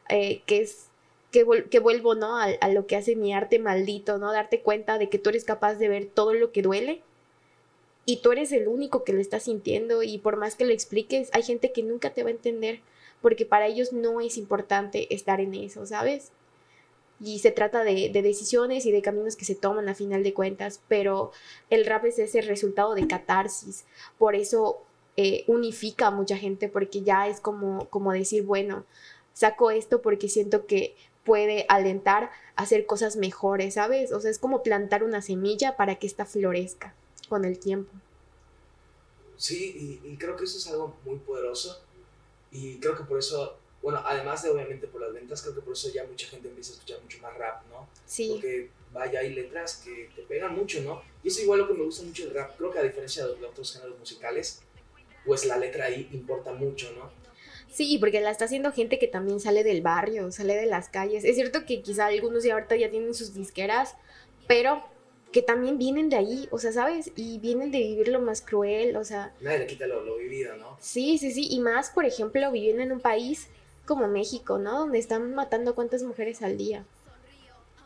[SPEAKER 2] eh, que es que, que vuelvo, ¿no? A, a lo que hace mi arte maldito, ¿no? Darte cuenta de que tú eres capaz de ver todo lo que duele y tú eres el único que lo está sintiendo y por más que lo expliques, hay gente que nunca te va a entender porque para ellos no es importante estar en eso, ¿sabes? Y se trata de, de decisiones y de caminos que se toman a final de cuentas, pero el rap es ese resultado de catarsis, por eso eh, unifica a mucha gente porque ya es como, como decir, bueno, saco esto porque siento que puede alentar a hacer cosas mejores, ¿sabes? O sea, es como plantar una semilla para que ésta florezca con el tiempo.
[SPEAKER 1] Sí, y, y creo que eso es algo muy poderoso. Y creo que por eso, bueno, además de obviamente por las ventas, creo que por eso ya mucha gente empieza a escuchar mucho más rap, ¿no?
[SPEAKER 2] Sí,
[SPEAKER 1] Porque vaya, hay letras que te pegan mucho, ¿no? Y eso igual lo que me gusta mucho del rap. Creo que a diferencia de, de otros géneros musicales, pues la letra ahí importa mucho, ¿no?
[SPEAKER 2] Sí, porque la está haciendo gente que también sale del barrio, sale de las calles. Es cierto que quizá algunos ya ahorita ya tienen sus disqueras, pero que también vienen de ahí, o sea, ¿sabes? Y vienen de vivir lo más cruel, o sea...
[SPEAKER 1] Nadie le quita lo, lo vivido, ¿no?
[SPEAKER 2] Sí, sí, sí, y más, por ejemplo, viviendo en un país como México, ¿no? Donde están matando cuántas mujeres al día.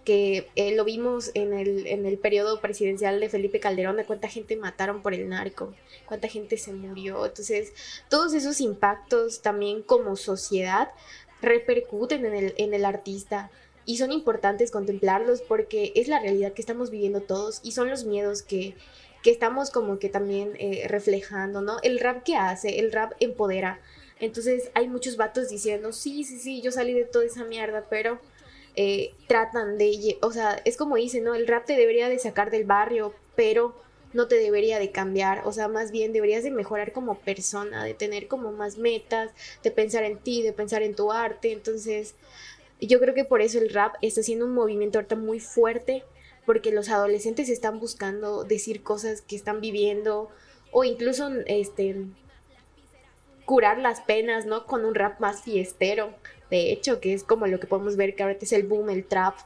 [SPEAKER 2] Que eh, lo vimos en el, en el periodo presidencial de Felipe Calderón, de cuánta gente mataron por el narco, cuánta gente se murió. Entonces, todos esos impactos también como sociedad repercuten en el, en el artista y son importantes contemplarlos porque es la realidad que estamos viviendo todos y son los miedos que, que estamos como que también eh, reflejando, ¿no? El rap que hace, el rap empodera. Entonces hay muchos vatos diciendo, sí, sí, sí, yo salí de toda esa mierda, pero eh, tratan de, o sea, es como dicen, ¿no? El rap te debería de sacar del barrio, pero no te debería de cambiar, o sea, más bien deberías de mejorar como persona, de tener como más metas, de pensar en ti, de pensar en tu arte, entonces yo creo que por eso el rap está siendo un movimiento ahorita muy fuerte, porque los adolescentes están buscando decir cosas que están viviendo o incluso este curar las penas, ¿no? Con un rap más fiestero. De hecho, que es como lo que podemos ver que ahorita es el boom, el trap,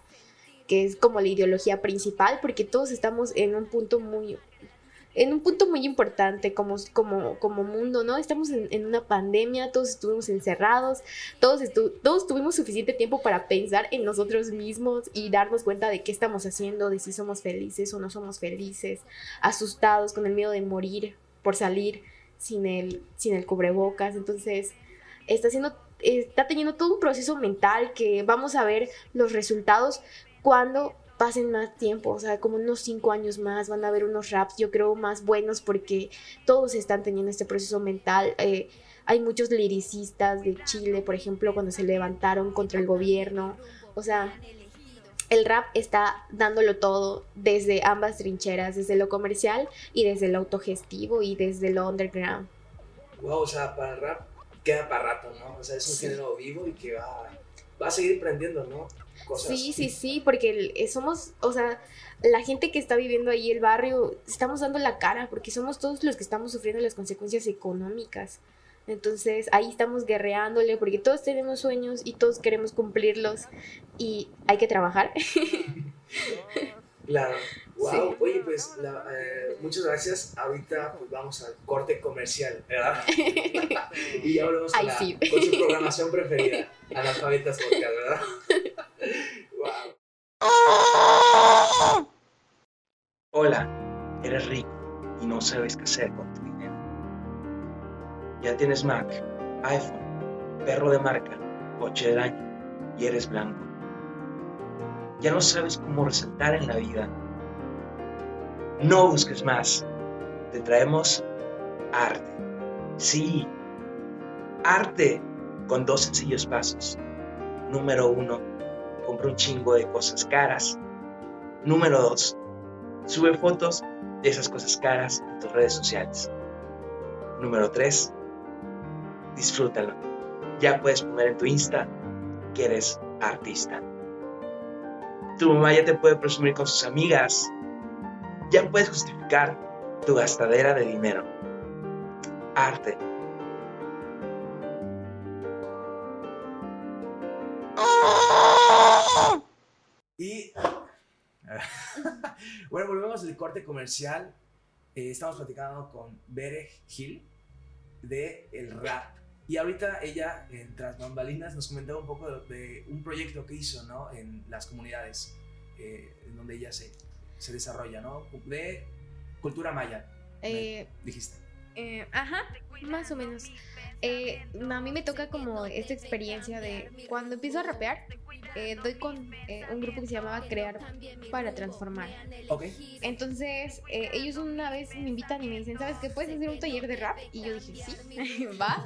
[SPEAKER 2] que es como la ideología principal, porque todos estamos en un punto muy en un punto muy importante como, como, como mundo, ¿no? Estamos en, una pandemia, todos estuvimos encerrados, todos, todos tuvimos suficiente tiempo para pensar en nosotros mismos y darnos cuenta de qué estamos haciendo, de si somos felices o no somos felices, asustados con el miedo de morir por salir sin el, sin el cubrebocas. Entonces, está haciendo está teniendo todo un proceso mental que vamos a ver los resultados cuando pasen más tiempo, o sea, como unos cinco años más van a haber unos raps, yo creo, más buenos porque todos están teniendo este proceso mental. Eh, hay muchos liricistas de Chile, por ejemplo, cuando se levantaron contra el gobierno. O sea, el rap está dándolo todo desde ambas trincheras, desde lo comercial y desde lo autogestivo y desde lo underground.
[SPEAKER 1] Wow, o sea, para el rap queda para rato, ¿no? O sea, es un género vivo y que va, va a seguir prendiendo, ¿no?
[SPEAKER 2] Sí, sí, sí, porque eh, somos, o sea, la gente que está viviendo ahí el barrio, estamos dando la cara, porque somos todos los que estamos sufriendo las consecuencias económicas. Entonces ahí estamos guerreándole porque todos tenemos sueños y todos queremos cumplirlos y hay que trabajar.
[SPEAKER 1] Claro. Wow. Oye, pues eh, muchas gracias. Ahorita pues vamos al corte comercial, ¿verdad? y ya volvemos con, con su programación preferida, Analfabetas Podcast, ¿verdad? Hola, eres rico y no sabes qué hacer con tu dinero. Ya tienes Mac, iPhone, perro de marca, coche del año y eres blanco. Ya no sabes cómo resaltar en la vida. No busques más. Te traemos arte. Sí, arte con dos sencillos pasos. Número uno, compra un chingo de cosas caras. Número 2. Sube fotos de esas cosas caras en tus redes sociales. Número 3. Disfrútalo. Ya puedes poner en tu Insta que eres artista. Tu mamá ya te puede presumir con sus amigas. Ya puedes justificar tu gastadera de dinero. Arte Y bueno, volvemos al corte comercial. Eh, estamos platicando con Bere Gil de el rap. Y ahorita ella, en Tras Bambalinas, nos comentaba un poco de, un proyecto que hizo ¿no? en las comunidades eh, en donde ella se, se, desarrolla, ¿no? De cultura maya. Eh, dijiste.
[SPEAKER 2] ajá, más o menos. a mí me toca como esta experiencia de cuando empiezo a rapear, eh, doy con eh, un grupo que se llamaba Crear para Transformar. Entonces, eh, ellos una vez me invitan y me dicen, ¿sabes qué? ¿Puedes hacer un taller de rap? Y yo dije, sí, va.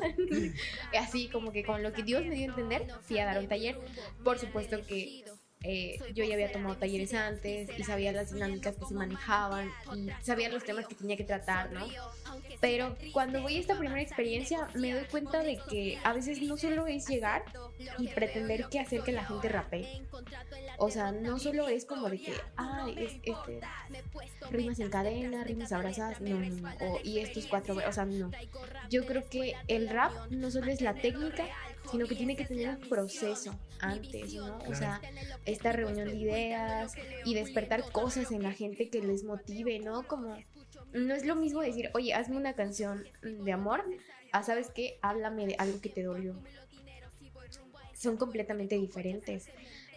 [SPEAKER 2] Así como que con lo que Dios me dio a entender, fui a dar un taller. Por supuesto que eh, yo ya había tomado talleres antes y sabía las dinámicas que se manejaban y sabía los temas que tenía que tratar, ¿no? Pero cuando voy a esta primera experiencia me doy cuenta de que a veces no solo es llegar y pretender que hacer que la gente rapee. O sea, no solo es como de que, ay, es, este, rimas en cadena, rimas abrazadas, no, no, no. O, y estos cuatro, o sea, no. Yo creo que el rap no solo es la técnica, sino que tiene que tener un proceso antes, ¿no? O sea, esta reunión de ideas y despertar cosas en la gente que les motive, ¿no? Como no es lo mismo decir, oye, hazme una canción de amor, a sabes qué, háblame de algo que te dolió. Son completamente diferentes.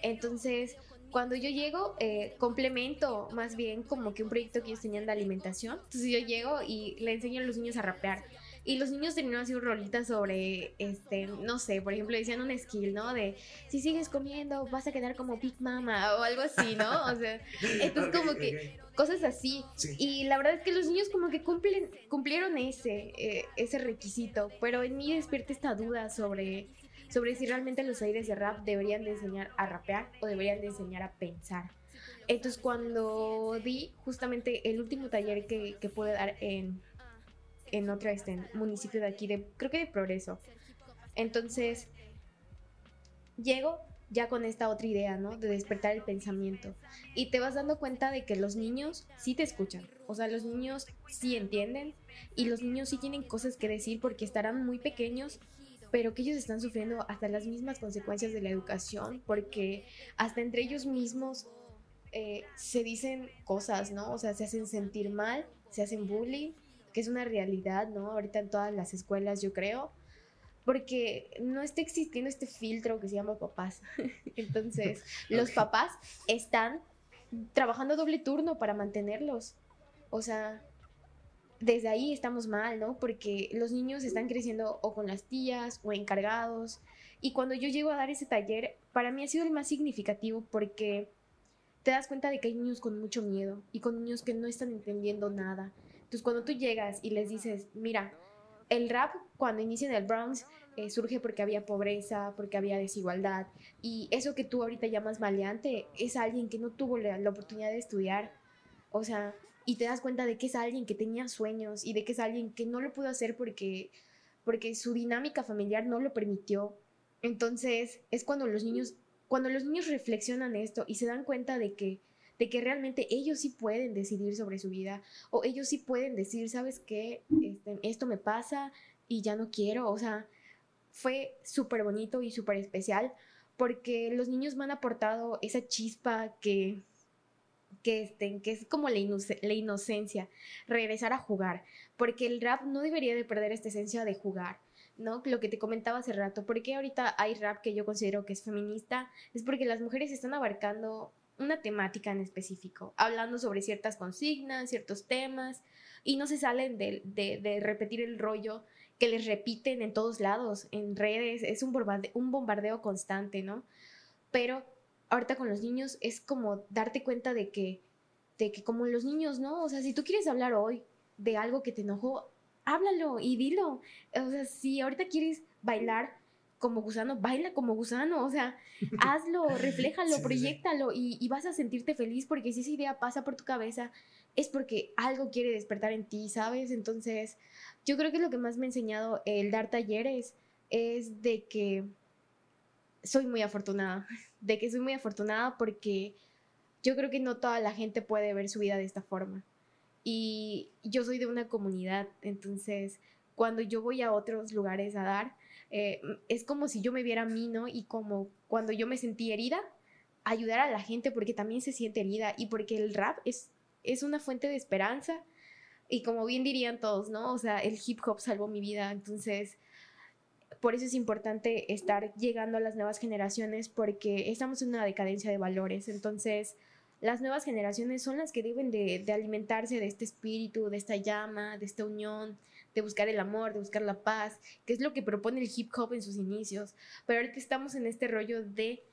[SPEAKER 2] Entonces, cuando yo llego, eh, complemento más bien como que un proyecto que ellos tenían de alimentación. Entonces yo llego y le enseño a los niños a rapear. Y los niños tenían así un rolita sobre, este, no sé, por ejemplo, decían un skill, ¿no? De si sigues comiendo vas a quedar como Big Mama o algo así, ¿no? O sea, entonces como que cosas así. Y la verdad es que los niños como que cumplen, cumplieron ese, eh, ese requisito, pero en mí despierta esta duda sobre sobre si realmente los aires de rap deberían de enseñar a rapear o deberían de enseñar a pensar. Entonces cuando di justamente el último taller que, que pude dar en, en otro este, municipio de aquí, de, creo que de Progreso, entonces llego ya con esta otra idea, ¿no? De despertar el pensamiento. Y te vas dando cuenta de que los niños sí te escuchan. O sea, los niños sí entienden y los niños sí tienen cosas que decir porque estarán muy pequeños pero que ellos están sufriendo hasta las mismas consecuencias de la educación, porque hasta entre ellos mismos eh, se dicen cosas, ¿no? O sea, se hacen sentir mal, se hacen bullying, que es una realidad, ¿no? Ahorita en todas las escuelas, yo creo, porque no está existiendo este filtro que se llama papás. Entonces, los papás están trabajando doble turno para mantenerlos. O sea, desde ahí estamos mal, ¿no? Porque los niños están creciendo o con las tías o encargados. Y cuando yo llego a dar ese taller, para mí ha sido el más significativo porque te das cuenta de que hay niños con mucho miedo y con niños que no están entendiendo nada. Entonces cuando tú llegas y les dices, mira, el rap cuando inicia en el Bronx eh, surge porque había pobreza, porque había desigualdad. Y eso que tú ahorita llamas maleante es alguien que no tuvo la oportunidad de estudiar. O sea, y te das cuenta de que es alguien que tenía sueños y de que es alguien que no lo pudo hacer porque, porque su dinámica familiar no lo permitió. Entonces es cuando los niños, cuando los niños reflexionan esto y se dan cuenta de que, de que realmente ellos sí pueden decidir sobre su vida o ellos sí pueden decir, ¿sabes qué? Este, esto me pasa y ya no quiero. O sea, fue súper bonito y súper especial porque los niños me han aportado esa chispa que, que, estén, que es como la, la, inocencia, regresar a jugar, porque el rap no debería de perder esta esencia de jugar, ¿no? Lo que te comentaba hace rato, porque ahorita hay rap que yo considero que es feminista, es porque las mujeres están abarcando una temática en específico, hablando sobre ciertas consignas, ciertos temas, y no se salen de, de, repetir el rollo que les repiten en todos lados, en redes, es un bombardeo, un bombardeo constante, ¿no? Pero ahorita con los niños es como darte cuenta de que, de que como los niños, ¿no? O sea, si tú quieres hablar hoy de algo que te enojó, háblalo y dilo. O sea, si ahorita quieres bailar como gusano, baila como gusano, o sea, hazlo, refléjalo, proyectalo y, y, vas a sentirte feliz porque si esa idea pasa por tu cabeza es porque algo quiere despertar en ti, ¿sabes? Entonces, yo creo que lo que más me ha enseñado el dar talleres es de que soy muy afortunada, de que soy muy afortunada porque yo creo que no toda la gente puede ver su vida de esta forma. Y yo soy de una comunidad, entonces cuando yo voy a otros lugares a dar, eh, es como si yo me viera a mí, ¿no? Y como cuando yo me sentí herida, ayudar a la gente porque también se siente herida y porque el rap es, es una fuente de esperanza. Y como bien dirían todos, ¿no? O sea, el hip hop salvó mi vida, entonces por eso es importante estar llegando a las nuevas generaciones porque estamos en una decadencia de valores. Entonces, las nuevas generaciones son las que deben de, alimentarse de este espíritu, de esta llama, de esta unión, de buscar el amor, de buscar la paz, que es lo que propone el hip hop en sus inicios. Pero ahorita estamos en este rollo de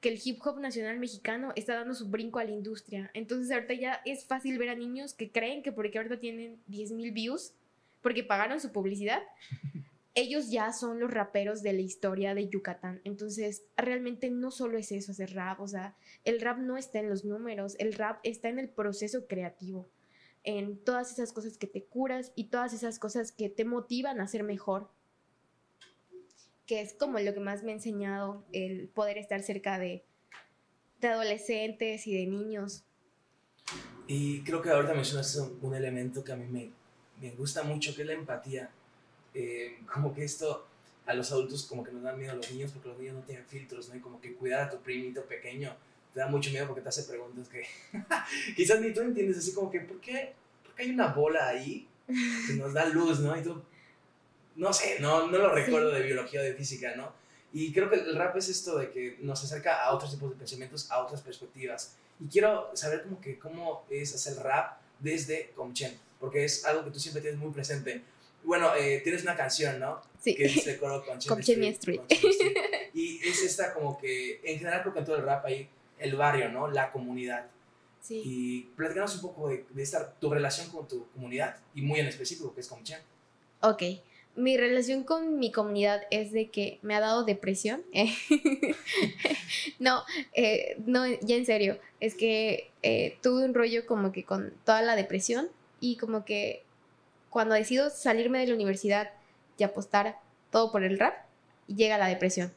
[SPEAKER 2] que el hip hop nacional mexicano está dando su brinco a la industria. Entonces ahorita ya es fácil ver a niños que creen que porque ahorita tienen 10.000 views, porque pagaron su publicidad, ellos ya son los raperos de la historia de Yucatán. Entonces, realmente no solo es eso hacer rap, o sea, el rap no está en los números, el rap está en el proceso creativo, en todas esas cosas que te curas y todas esas cosas que te motivan a ser mejor, que es como lo que más me ha enseñado el poder estar cerca de, de adolescentes y de niños.
[SPEAKER 1] Y creo que ahorita mencionaste un, un elemento que a mí me, me gusta mucho, que es la empatía eh, como que esto a los adultos como que nos dan miedo a los niños porque los niños no tienen filtros, ¿no? Y como que cuidar a tu primito pequeño te da mucho miedo porque te hace preguntas que quizás ni tú entiendes, así como que, ¿por qué, ¿por qué hay una bola ahí que nos da luz, ¿no? Y tú, no sé, no, no lo recuerdo de biología o de física, ¿no? Y creo que el rap es esto de que nos acerca a otros tipos de pensamientos, a otras perspectivas. Y quiero saber como que cómo es hacer rap desde Comchen, porque es algo que tú siempre tienes muy presente. Bueno, eh, tienes una canción, ¿no?
[SPEAKER 2] Sí.
[SPEAKER 1] Que es el coro Comchen
[SPEAKER 2] Street. Street.
[SPEAKER 1] Street. Y es esta como que, en general creo que en todo el rap hay el barrio, ¿no? La comunidad.
[SPEAKER 2] Sí.
[SPEAKER 1] Y platicamos un poco de, de esta, tu relación con tu comunidad y muy en específico que es Comchen.
[SPEAKER 2] Ok mi relación con mi comunidad es de que me ha dado depresión. no, eh, no, ya en serio, es que eh, tuve un rollo como que con toda la depresión y como que cuando decido salirme de la universidad y apostar todo por el rap, llega la depresión.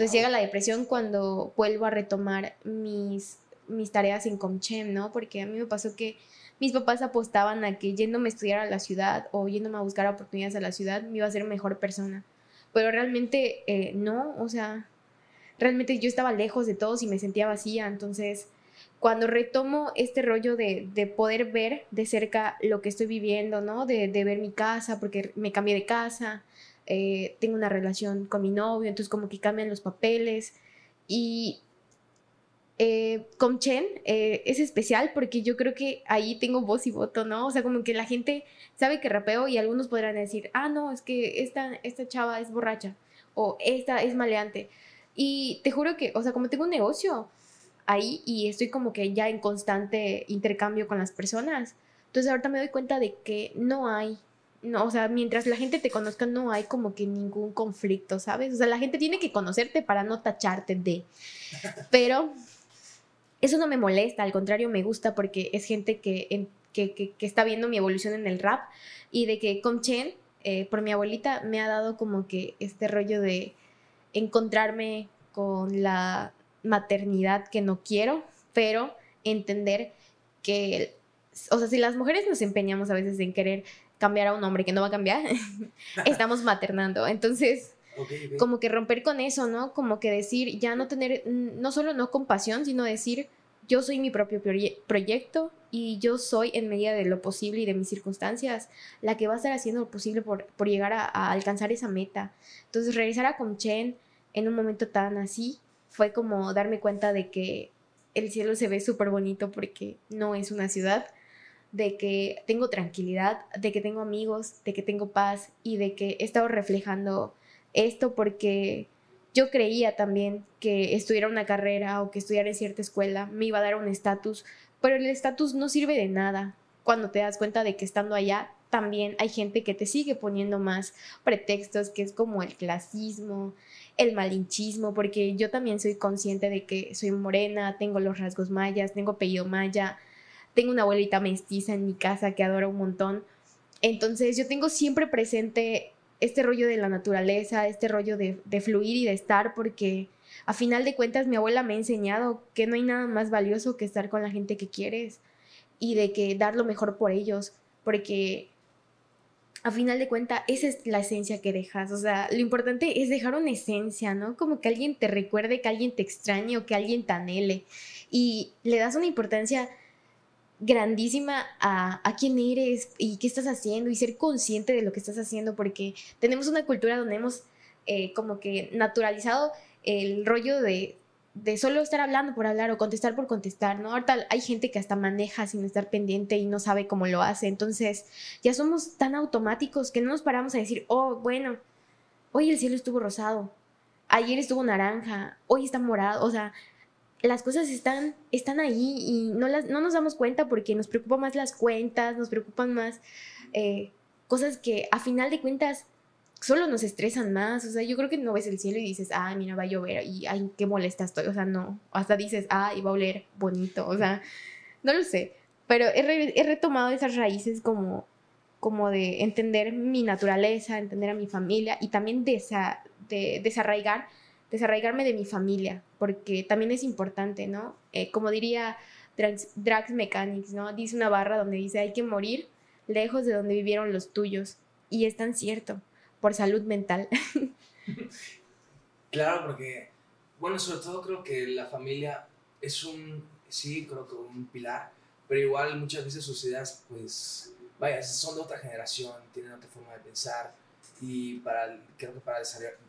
[SPEAKER 2] Entonces llega la depresión cuando vuelvo a retomar mis, mis tareas en Comchem, ¿no? Porque a mí me pasó que mis papás apostaban a que yéndome a estudiar a la ciudad o yéndome a buscar oportunidades a la ciudad me iba a ser mejor persona. Pero realmente eh, no, o sea, realmente yo estaba lejos de todos y me sentía vacía. Entonces, cuando retomo este rollo de, de poder ver de cerca lo que estoy viviendo, ¿no? De, de ver mi casa, porque me cambié de casa, eh, tengo una relación con mi novio, entonces como que cambian los papeles. Y eh, Chen eh, es especial porque yo creo que ahí tengo voz y voto, ¿no? O sea, como que la gente sabe que rapeo y algunos podrán decir, ah, no, es que esta, esta chava es borracha o esta es maleante. Y te juro que, o sea, como tengo un negocio ahí y estoy como que ya en constante intercambio con las personas, entonces ahorita me doy cuenta de que no hay, no, o sea, mientras la gente te conozca no hay como que ningún conflicto, ¿sabes? O sea, la gente tiene que conocerte para no tacharte de. Pero eso no me molesta, al contrario me gusta porque es gente que, que, está viendo mi evolución en el rap y de que con Chen, eh, por mi abuelita, me ha dado como que este rollo de encontrarme con la maternidad que no quiero, pero entender que, o sea, si las mujeres nos empeñamos a veces en querer cambiar a un hombre que no va a cambiar, estamos maternando. Entonces, como que romper con eso, ¿no? Como que decir, ya no tener, no solo no compasión, sino decir, yo soy mi propio proyecto y yo soy en medida de lo posible y de mis circunstancias la que va a estar haciendo lo posible por, llegar a, alcanzar esa meta. Entonces regresar a Comchen en un momento tan así fue como darme cuenta de que el cielo se ve súper bonito porque no es una ciudad, de que tengo tranquilidad, de que tengo amigos, de que tengo paz y de que he estado reflejando esto porque yo creía también que estudiar una carrera o que estudiar en cierta escuela me iba a dar un estatus, pero el estatus no sirve de nada. Cuando te das cuenta de que estando allá también hay gente que te sigue poniendo más pretextos, que es como el clasismo, el malinchismo, porque yo también soy consciente de que soy morena, tengo los rasgos mayas, tengo apellido maya, tengo una abuelita mestiza en mi casa que adoro un montón. Entonces yo tengo siempre presente este rollo de la naturaleza, este rollo de, fluir y de estar, porque a final de cuentas mi abuela me ha enseñado que no hay nada más valioso que estar con la gente que quieres y de que dar lo mejor por ellos, porque a final de cuentas esa es la esencia que dejas, o sea, lo importante es dejar una esencia, ¿no? Como que alguien te recuerde, que alguien te extrañe o que alguien te anhele y le das una importancia grandísima a, a, quién eres y qué estás haciendo y ser consciente de lo que estás haciendo porque tenemos una cultura donde hemos eh, como que naturalizado el rollo de, de, solo estar hablando por hablar o contestar por contestar, ¿no? Ahorita hay gente que hasta maneja sin estar pendiente y no sabe cómo lo hace, entonces ya somos tan automáticos que no nos paramos a decir, oh, bueno, hoy el cielo estuvo rosado, ayer estuvo naranja, hoy está morado, o sea, las cosas están, están ahí y no, las, no nos damos cuenta porque nos preocupan más las cuentas, nos preocupan más eh, cosas que a final de cuentas solo nos estresan más. O sea, yo creo que no ves el cielo y dices, ay, mira, va a llover y ay, qué molesta estoy. O sea, no. Hasta dices, ay, va a oler bonito. O sea, no lo sé. Pero he, retomado esas raíces como, como de entender mi naturaleza, entender a mi familia y también de, de desarraigar desarraigarme de mi familia, porque también es importante, ¿no? Eh, como diría Drax, Mechanics, ¿no? Dice una barra donde dice, hay que morir lejos de donde vivieron los tuyos. Y es tan cierto, por salud mental.
[SPEAKER 1] Claro, porque, bueno, sobre todo creo que la familia es un, sí, creo que un pilar, pero igual muchas veces sus ideas, pues, vaya, son de otra generación, tienen otra forma de pensar y para, creo que para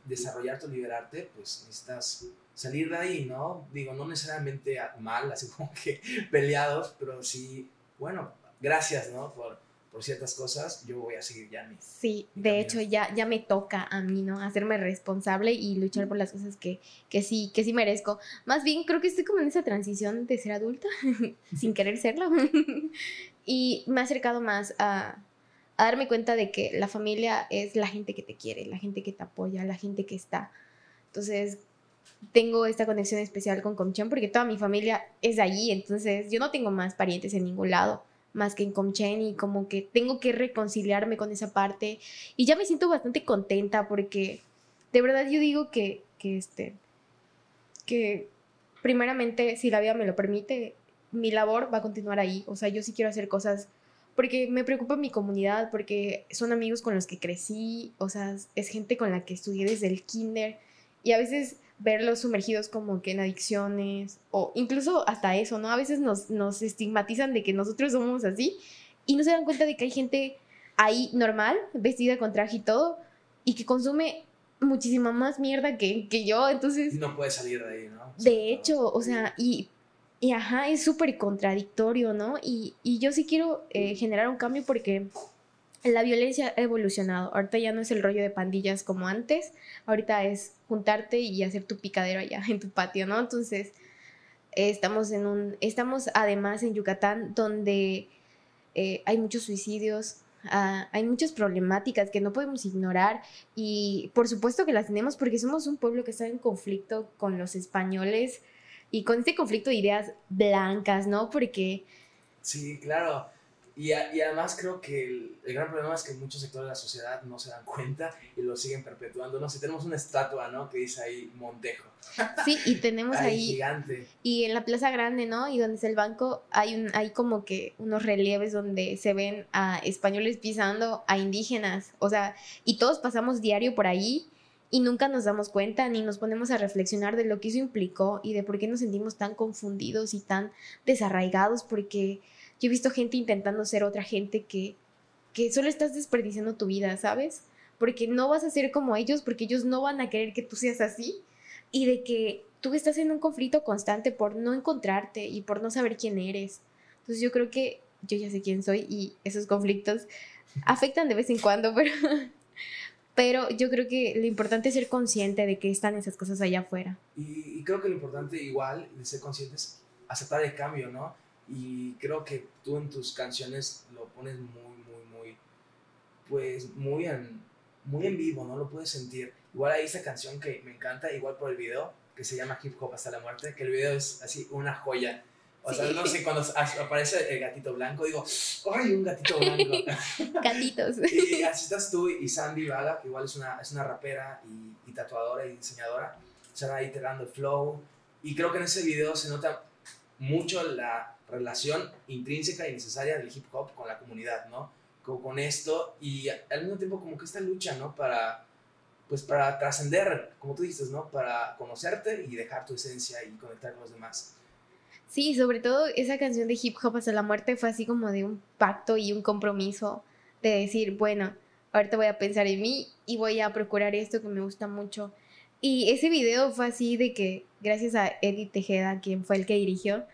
[SPEAKER 1] desarrollarte o liberarte, pues necesitas salir de ahí, ¿no? Digo, no necesariamente mal, así como que peleados, pero sí, bueno, gracias, ¿no? Por, por ciertas cosas, yo voy a seguir ya mi.
[SPEAKER 2] Sí, de hecho ya, ya me toca a mí, ¿no? Hacerme responsable y luchar por las cosas que, que sí, que sí merezco. Más bien creo que estoy como en esa transición de ser adulta, sin querer serlo. y me ha acercado más a, a darme cuenta de que la familia es la gente que te quiere, la gente que te apoya, la gente que está. Entonces, tengo esta conexión especial con Comchen porque toda mi familia es de allí, entonces yo no tengo más parientes en ningún lado más que en Comchen y como que tengo que reconciliarme con esa parte y ya me siento bastante contenta porque de verdad yo digo que, que este, que primeramente si la vida me lo permite, mi labor va a continuar ahí, o sea, yo sí quiero hacer cosas porque me preocupa mi comunidad, porque son amigos con los que crecí, o sea, es gente con la que estudié desde el kinder y a veces verlos sumergidos como que en adicciones o incluso hasta eso, ¿no? A veces nos, nos estigmatizan de que nosotros somos así y no se dan cuenta de que hay gente ahí normal, vestida con traje y todo, y que consume muchísima más mierda que, que yo, entonces...
[SPEAKER 1] No puede salir de ahí, ¿no?
[SPEAKER 2] De hecho, o sea, y, y ajá, es súper contradictorio, ¿no? Y, y, yo sí quiero eh, generar un cambio porque la violencia ha evolucionado. Ahorita ya no es el rollo de pandillas como antes. Ahorita es juntarte y hacer tu picadero allá en tu patio, ¿no? Entonces, estamos en un. Estamos además en Yucatán, donde eh, hay muchos suicidios. Ah, hay muchas problemáticas que no podemos ignorar y por supuesto que las tenemos porque somos un pueblo que está en conflicto con los españoles y con este conflicto de ideas blancas, ¿no? Porque...
[SPEAKER 1] Sí, claro y, además creo que el, gran problema es que muchos sectores de la sociedad no se dan cuenta y lo siguen perpetuando. No sé, tenemos una estatua, ¿no? Que dice ahí Montejo.
[SPEAKER 2] Sí, y tenemos ahí...
[SPEAKER 1] Gigante.
[SPEAKER 2] Y en la Plaza Grande, ¿no? Y donde es el banco, hay, un, hay como que unos relieves donde se ven a españoles pisando a indígenas. O sea, y todos pasamos diario por ahí y nunca nos damos cuenta ni nos ponemos a reflexionar de lo que eso implicó y de por qué nos sentimos tan confundidos y tan desarraigados porque yo he visto gente intentando ser otra gente que, que solo estás desperdiciando tu vida, ¿sabes? Porque no vas a ser como ellos, porque ellos no van a querer que tú seas así. Y de que tú estás en un conflicto constante por no encontrarte y por no saber quién eres. Entonces yo creo que yo ya sé quién soy y esos conflictos afectan de vez en cuando, pero, pero yo creo que lo importante es ser consciente de que están esas cosas allá afuera.
[SPEAKER 1] Y, y creo que lo importante igual de ser consciente es aceptar el cambio, ¿no? y creo que tú en tus canciones lo pones muy, muy, muy, pues muy en, muy en vivo, ¿no? Lo puedes sentir. Igual hay esa canción que me encanta, igual por el video, que se llama Hip Hop hasta la muerte, que el video es así una joya. O sea, no sé, cuando aparece el gatito blanco, digo, ¡ay, un gatito blanco!
[SPEAKER 2] Gatitos.
[SPEAKER 1] y así estás tú y Sandy Vaga, que igual es una, es una rapera y, y tatuadora y diseñadora. Están ahí te dando el flow. Y creo que en ese video se nota mucho la relación intrínseca y necesaria del hip hop con la comunidad, ¿no? Con, con esto y al mismo tiempo como que esta lucha, ¿no? Para, pues para trascender, como tú dices, ¿no? Para conocerte y dejar tu esencia y conectar con los demás.
[SPEAKER 2] Sí, sobre todo esa canción de hip hop hasta la muerte fue así como de un pacto y un compromiso de decir, bueno, ahorita voy a pensar en mí y voy a procurar esto que me gusta mucho. Y ese video fue así de que, gracias a Eddie Tejeda, quien fue el que dirigió,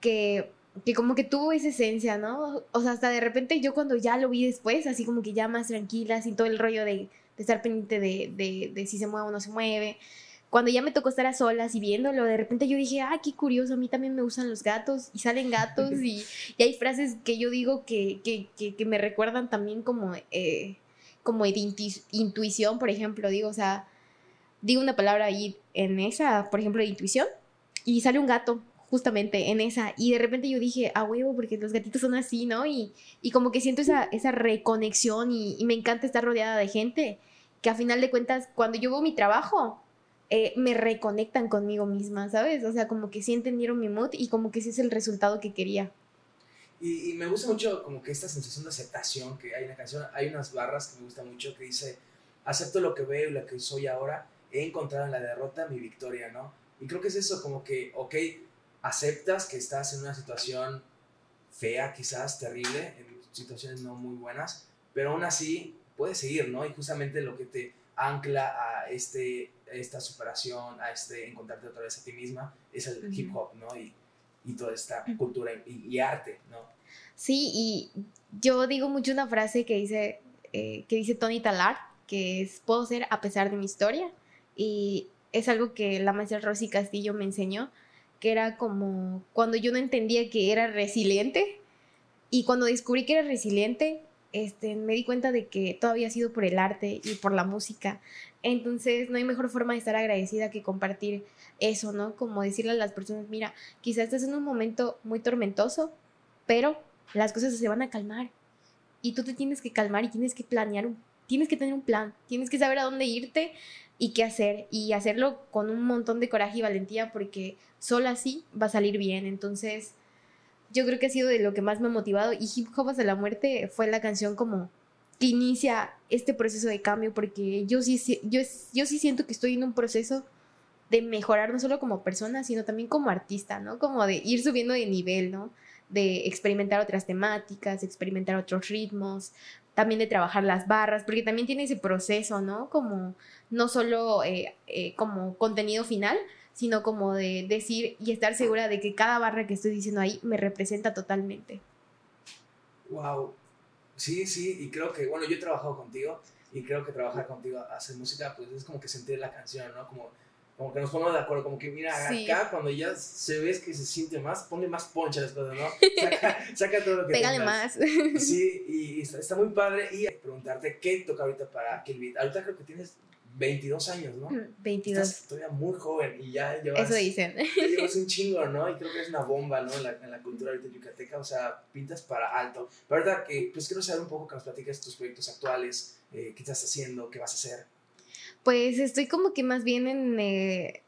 [SPEAKER 2] que, que como que tuvo esa esencia, ¿no? O sea, hasta de repente yo cuando ya lo vi después, así como que ya más tranquila, sin todo el rollo de, de estar pendiente de, de, de, si se mueve o no se mueve. Cuando ya me tocó estar a solas y viéndolo, de repente yo dije, ah, qué curioso, a mí también me gustan los gatos y salen gatos y, y hay frases que yo digo que, que, que, que me recuerdan también como, eh, como de intuición, por ejemplo, digo, o sea, digo una palabra ahí en esa, por ejemplo, de intuición y sale un gato justamente en esa. Y de repente yo dije, a huevo, porque los gatitos son así, ¿no? Y, y como que siento esa, esa reconexión y, y, me encanta estar rodeada de gente que a final de cuentas, cuando yo veo mi trabajo, eh, me reconectan conmigo misma, ¿sabes? O sea, como que sí entendieron mi mood y como que sí es el resultado que quería.
[SPEAKER 1] Y, me gusta mucho como que esta sensación de aceptación que hay en la canción. Hay unas barras que me gustan mucho que dice, acepto lo que veo y lo que soy ahora, he encontrado en la derrota mi victoria, ¿no? Y creo que es eso, como que, ok, aceptas que estás en una situación fea, quizás terrible, en situaciones no muy buenas, pero aún así puedes seguir, ¿no? Y justamente lo que te ancla a este, esta superación, a este encontrarte otra vez a ti misma, es el hip hop, ¿no? Y, y toda esta cultura y, arte, ¿no?
[SPEAKER 2] Sí, y yo digo mucho una frase que dice, eh, que dice Tony Talar, que es, puedo ser a pesar de mi historia, y es algo que la maestra Rosy Castillo me enseñó, que era como cuando yo no entendía que era resiliente, y cuando descubrí que era resiliente, este, me di cuenta de que todo había sido por el arte y por la música. Entonces, no hay mejor forma de estar agradecida que compartir eso, ¿no? Como decirle a las personas, mira, quizás estás en un momento muy tormentoso, pero las cosas se van a calmar. Y tú te tienes que calmar y tienes que planear, tienes que tener un plan, tienes que saber a dónde irte y qué hacer. Y hacerlo con un montón de coraje y valentía porque solo así va a salir bien. Entonces, yo creo que ha sido de lo que más me ha motivado y Hip Hop hasta la muerte fue la canción como que inicia este proceso de cambio porque yo sí, yo, sí siento que estoy en un proceso de mejorar no solo como persona, sino también como artista, ¿no? Como de ir subiendo de nivel, ¿no? De experimentar otras temáticas, experimentar otros ritmos, también de trabajar las barras, porque también tiene ese proceso, ¿no? Como no solo eh, eh, como contenido final, sino como de decir y estar segura de que cada barra que estoy diciendo ahí me representa totalmente.
[SPEAKER 1] Wow. Sí, sí, y creo que, bueno, yo he trabajado contigo y creo que trabajar contigo, hacer música, pues es como que sentir la canción, ¿no? Como, como que nos ponemos de acuerdo, como que mira, acá cuando ya se ves que se siente más, ponle más poncha a las cosas, ¿no? Saca, saca todo lo que
[SPEAKER 2] Pégale más.
[SPEAKER 1] Sí, y está, muy padre. Y preguntarte, ¿qué toca ahorita para Kill Beat? Ahorita creo que tienes 22 años, ¿no?
[SPEAKER 2] 22. Mm,
[SPEAKER 1] Estás todavía muy joven y ya llevas...
[SPEAKER 2] Eso dicen.
[SPEAKER 1] llevas un chingo, ¿no? Y creo que es una bomba, ¿no? En la, en la cultura ahorita yucateca, o sea, pintas para alto. Pero ahorita, que, pues quiero saber un poco que nos platiques tus proyectos actuales, eh, qué estás haciendo, qué vas a hacer.
[SPEAKER 2] Pues estoy como que más bien en... Eh,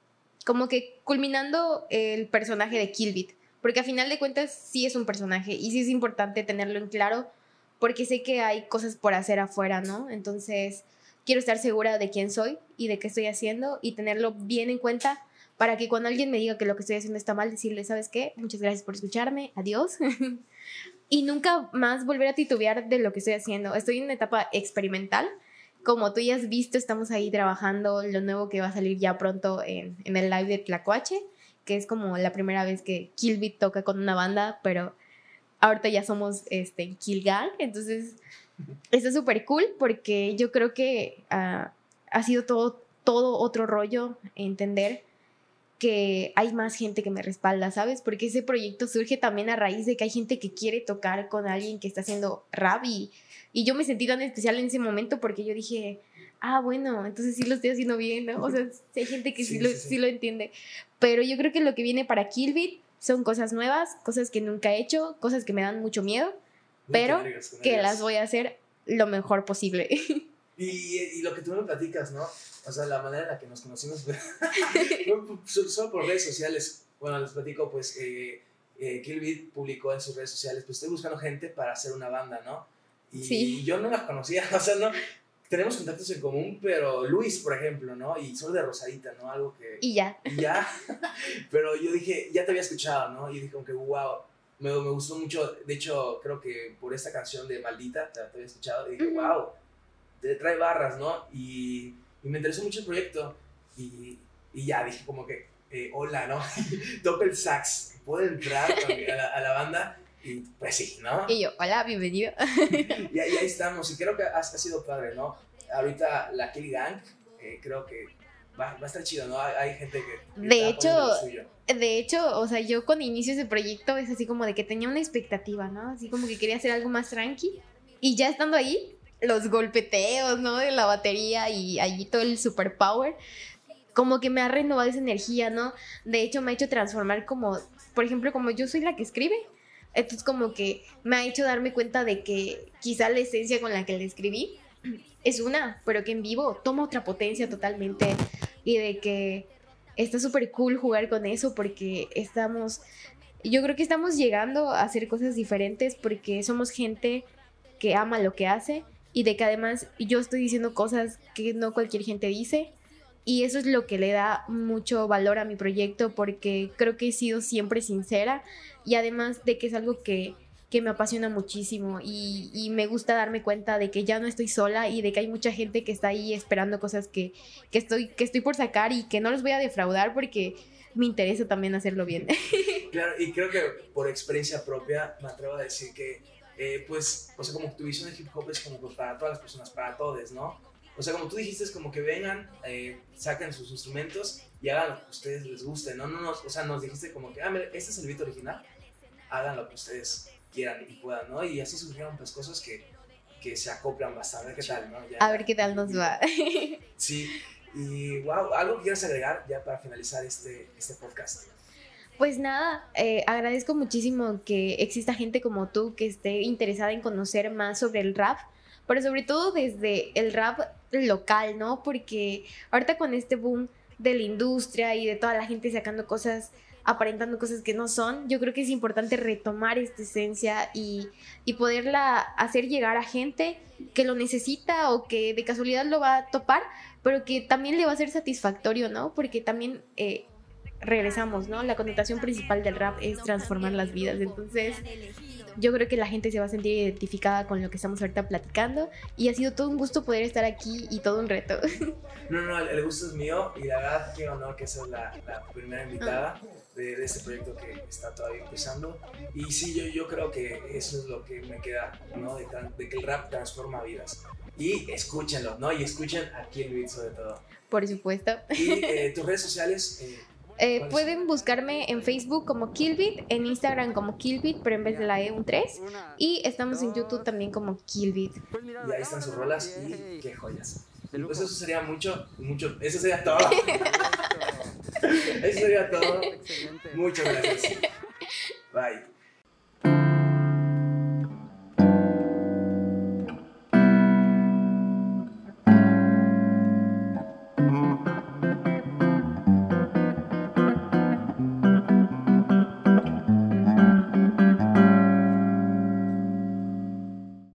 [SPEAKER 2] como que culminando el personaje de Killbit, porque a final de cuentas sí es un personaje y sí es importante tenerlo en claro, porque sé que hay cosas por hacer afuera, ¿no? Entonces quiero estar segura de quién soy y de qué estoy haciendo y tenerlo bien en cuenta para que cuando alguien me diga que lo que estoy haciendo está mal, decirle, ¿sabes qué? Muchas gracias por escucharme, adiós. y nunca más volver a titubear de lo que estoy haciendo. Estoy en una etapa experimental. Como tú ya has visto, estamos ahí trabajando lo nuevo que va a salir ya pronto en, en el live de Tlacuache, que es como la primera vez que Killbit toca con una banda, pero ahorita ya somos este, Kill Gang, entonces Está súper cool porque yo creo que ah, ha sido todo, todo otro rollo entender que hay más gente que me respalda, ¿sabes? Porque ese proyecto surge también a raíz de que hay gente que quiere tocar con alguien que está haciendo rap y, yo me sentí tan especial en ese momento porque yo dije, ah, bueno, entonces sí lo estoy haciendo bien, ¿no? O sea, hay gente que sí, lo, sí, lo, entiende. Pero yo creo que lo que viene para Killbit son cosas nuevas, cosas que nunca he hecho, cosas que me dan mucho miedo pero que las voy a hacer lo mejor posible.
[SPEAKER 1] Y, lo que tú me platicas, ¿no? O sea, la manera en la que nos conocimos solo por redes sociales. Bueno, les platico, pues, eh, eh publicó en sus redes sociales, pues estoy buscando gente para hacer una banda, ¿no? Y, sí. yo no la conocía, o sea, no, tenemos contactos en común, pero Luis, por ejemplo, ¿no? Y solo de Rosadita, ¿no? Algo que...
[SPEAKER 2] Y ya.
[SPEAKER 1] Y ya. pero yo dije, ya te había escuchado, ¿no? Y dije como que, wow, me, me, gustó mucho, de hecho, creo que por esta canción de Maldita, te, había escuchado, y dije, wow, te trae barras, ¿no? Y, y, me interesó mucho el proyecto, y, y ya dije como que, eh, hola, ¿no? Toca el sax, ¿puedo entrar a la, a la, banda? Y pues sí, ¿no?
[SPEAKER 2] Y yo, hola, bienvenido.
[SPEAKER 1] y, ahí estamos, y creo que ha, ha sido padre, ¿no? Ahorita la Kelly Gang, eh, creo que va, va, a estar chido, ¿no? Hay, gente que...
[SPEAKER 2] De hecho, de hecho, o sea, yo cuando inicio ese proyecto es así como de que tenía una expectativa, ¿no? Así como que quería hacer algo más tranqui. Y ya estando ahí, los golpeteos, ¿no? De la batería y allí todo el superpower, como que me ha renovado esa energía, ¿no? De hecho, me ha hecho transformar como, por ejemplo, como yo soy la que escribe. Entonces, como que me ha hecho darme cuenta de que quizá la esencia con la que le escribí es una, pero que en vivo toma otra potencia totalmente. Y de que está súper cool jugar con eso porque estamos, yo creo que estamos llegando a hacer cosas diferentes porque somos gente que ama lo que hace y de que además yo estoy diciendo cosas que no cualquier gente dice. Y eso es lo que le da mucho valor a mi proyecto porque creo que he sido siempre sincera y además de que es algo que, que me apasiona muchísimo y, y, me gusta darme cuenta de que ya no estoy sola y de que hay mucha gente que está ahí esperando cosas que, que, estoy, que estoy por sacar y que no los voy a defraudar porque me interesa también hacerlo bien.
[SPEAKER 1] Claro, y creo que por experiencia propia me atrevo a decir que, eh, pues, o sea, como tu visión de hip hop es como pues, para todas las personas, para todos, ¿no? O sea, como tú dijiste, es como que vengan, eh, saquen sus instrumentos y hagan lo que ustedes les guste, ¿no? no, no o sea, nos dijiste como que, ah, mira, este es el beat original, hagan lo que ustedes quieran y puedan, ¿no? Y así surgieron pues cosas que, que se acoplan bastante. Qué tal, ¿no?
[SPEAKER 2] Ya, a ver qué tal nos va.
[SPEAKER 1] sí, y wow, algo quieras agregar ya para finalizar este, este podcast.
[SPEAKER 2] Pues nada, eh, agradezco muchísimo que exista gente como tú que esté interesada en conocer más sobre el rap, pero sobre todo desde el rap local, ¿no? Porque ahorita con este boom de la industria y de toda la gente sacando cosas, aparentando cosas que no son, yo creo que es importante retomar esta esencia y, y poderla hacer llegar a gente que lo necesita o que de casualidad lo va a topar, pero que también le va a ser satisfactorio, ¿no? Porque también... Eh, regresamos, ¿no? La connotación principal del rap es transformar las vidas. Entonces, yo creo que la gente se va a sentir identificada con lo que estamos ahorita platicando. Y ha sido todo un gusto poder estar aquí y todo un reto.
[SPEAKER 1] No, no, el gusto es mío y la verdad qué honor que seas la, la primera invitada de, de, este proyecto que está todavía empezando. Y sí, yo, yo creo que eso es lo que me queda, ¿no? De, de que el rap transforma vidas. Y escúchenlo, ¿no? Y escuchen a Kill sobre todo.
[SPEAKER 2] Por supuesto.
[SPEAKER 1] Y eh, tus redes sociales.
[SPEAKER 2] Eh, eh, pueden buscarme en Facebook como Killbit, en Instagram como Killbit, pero en vez de la E un 3. Y estamos en YouTube también como Killbit.
[SPEAKER 1] Y ahí están sus rolas y qué joyas. Pues eso sería mucho, mucho, eso sería todo. eso sería todo. Muchas gracias. Bye.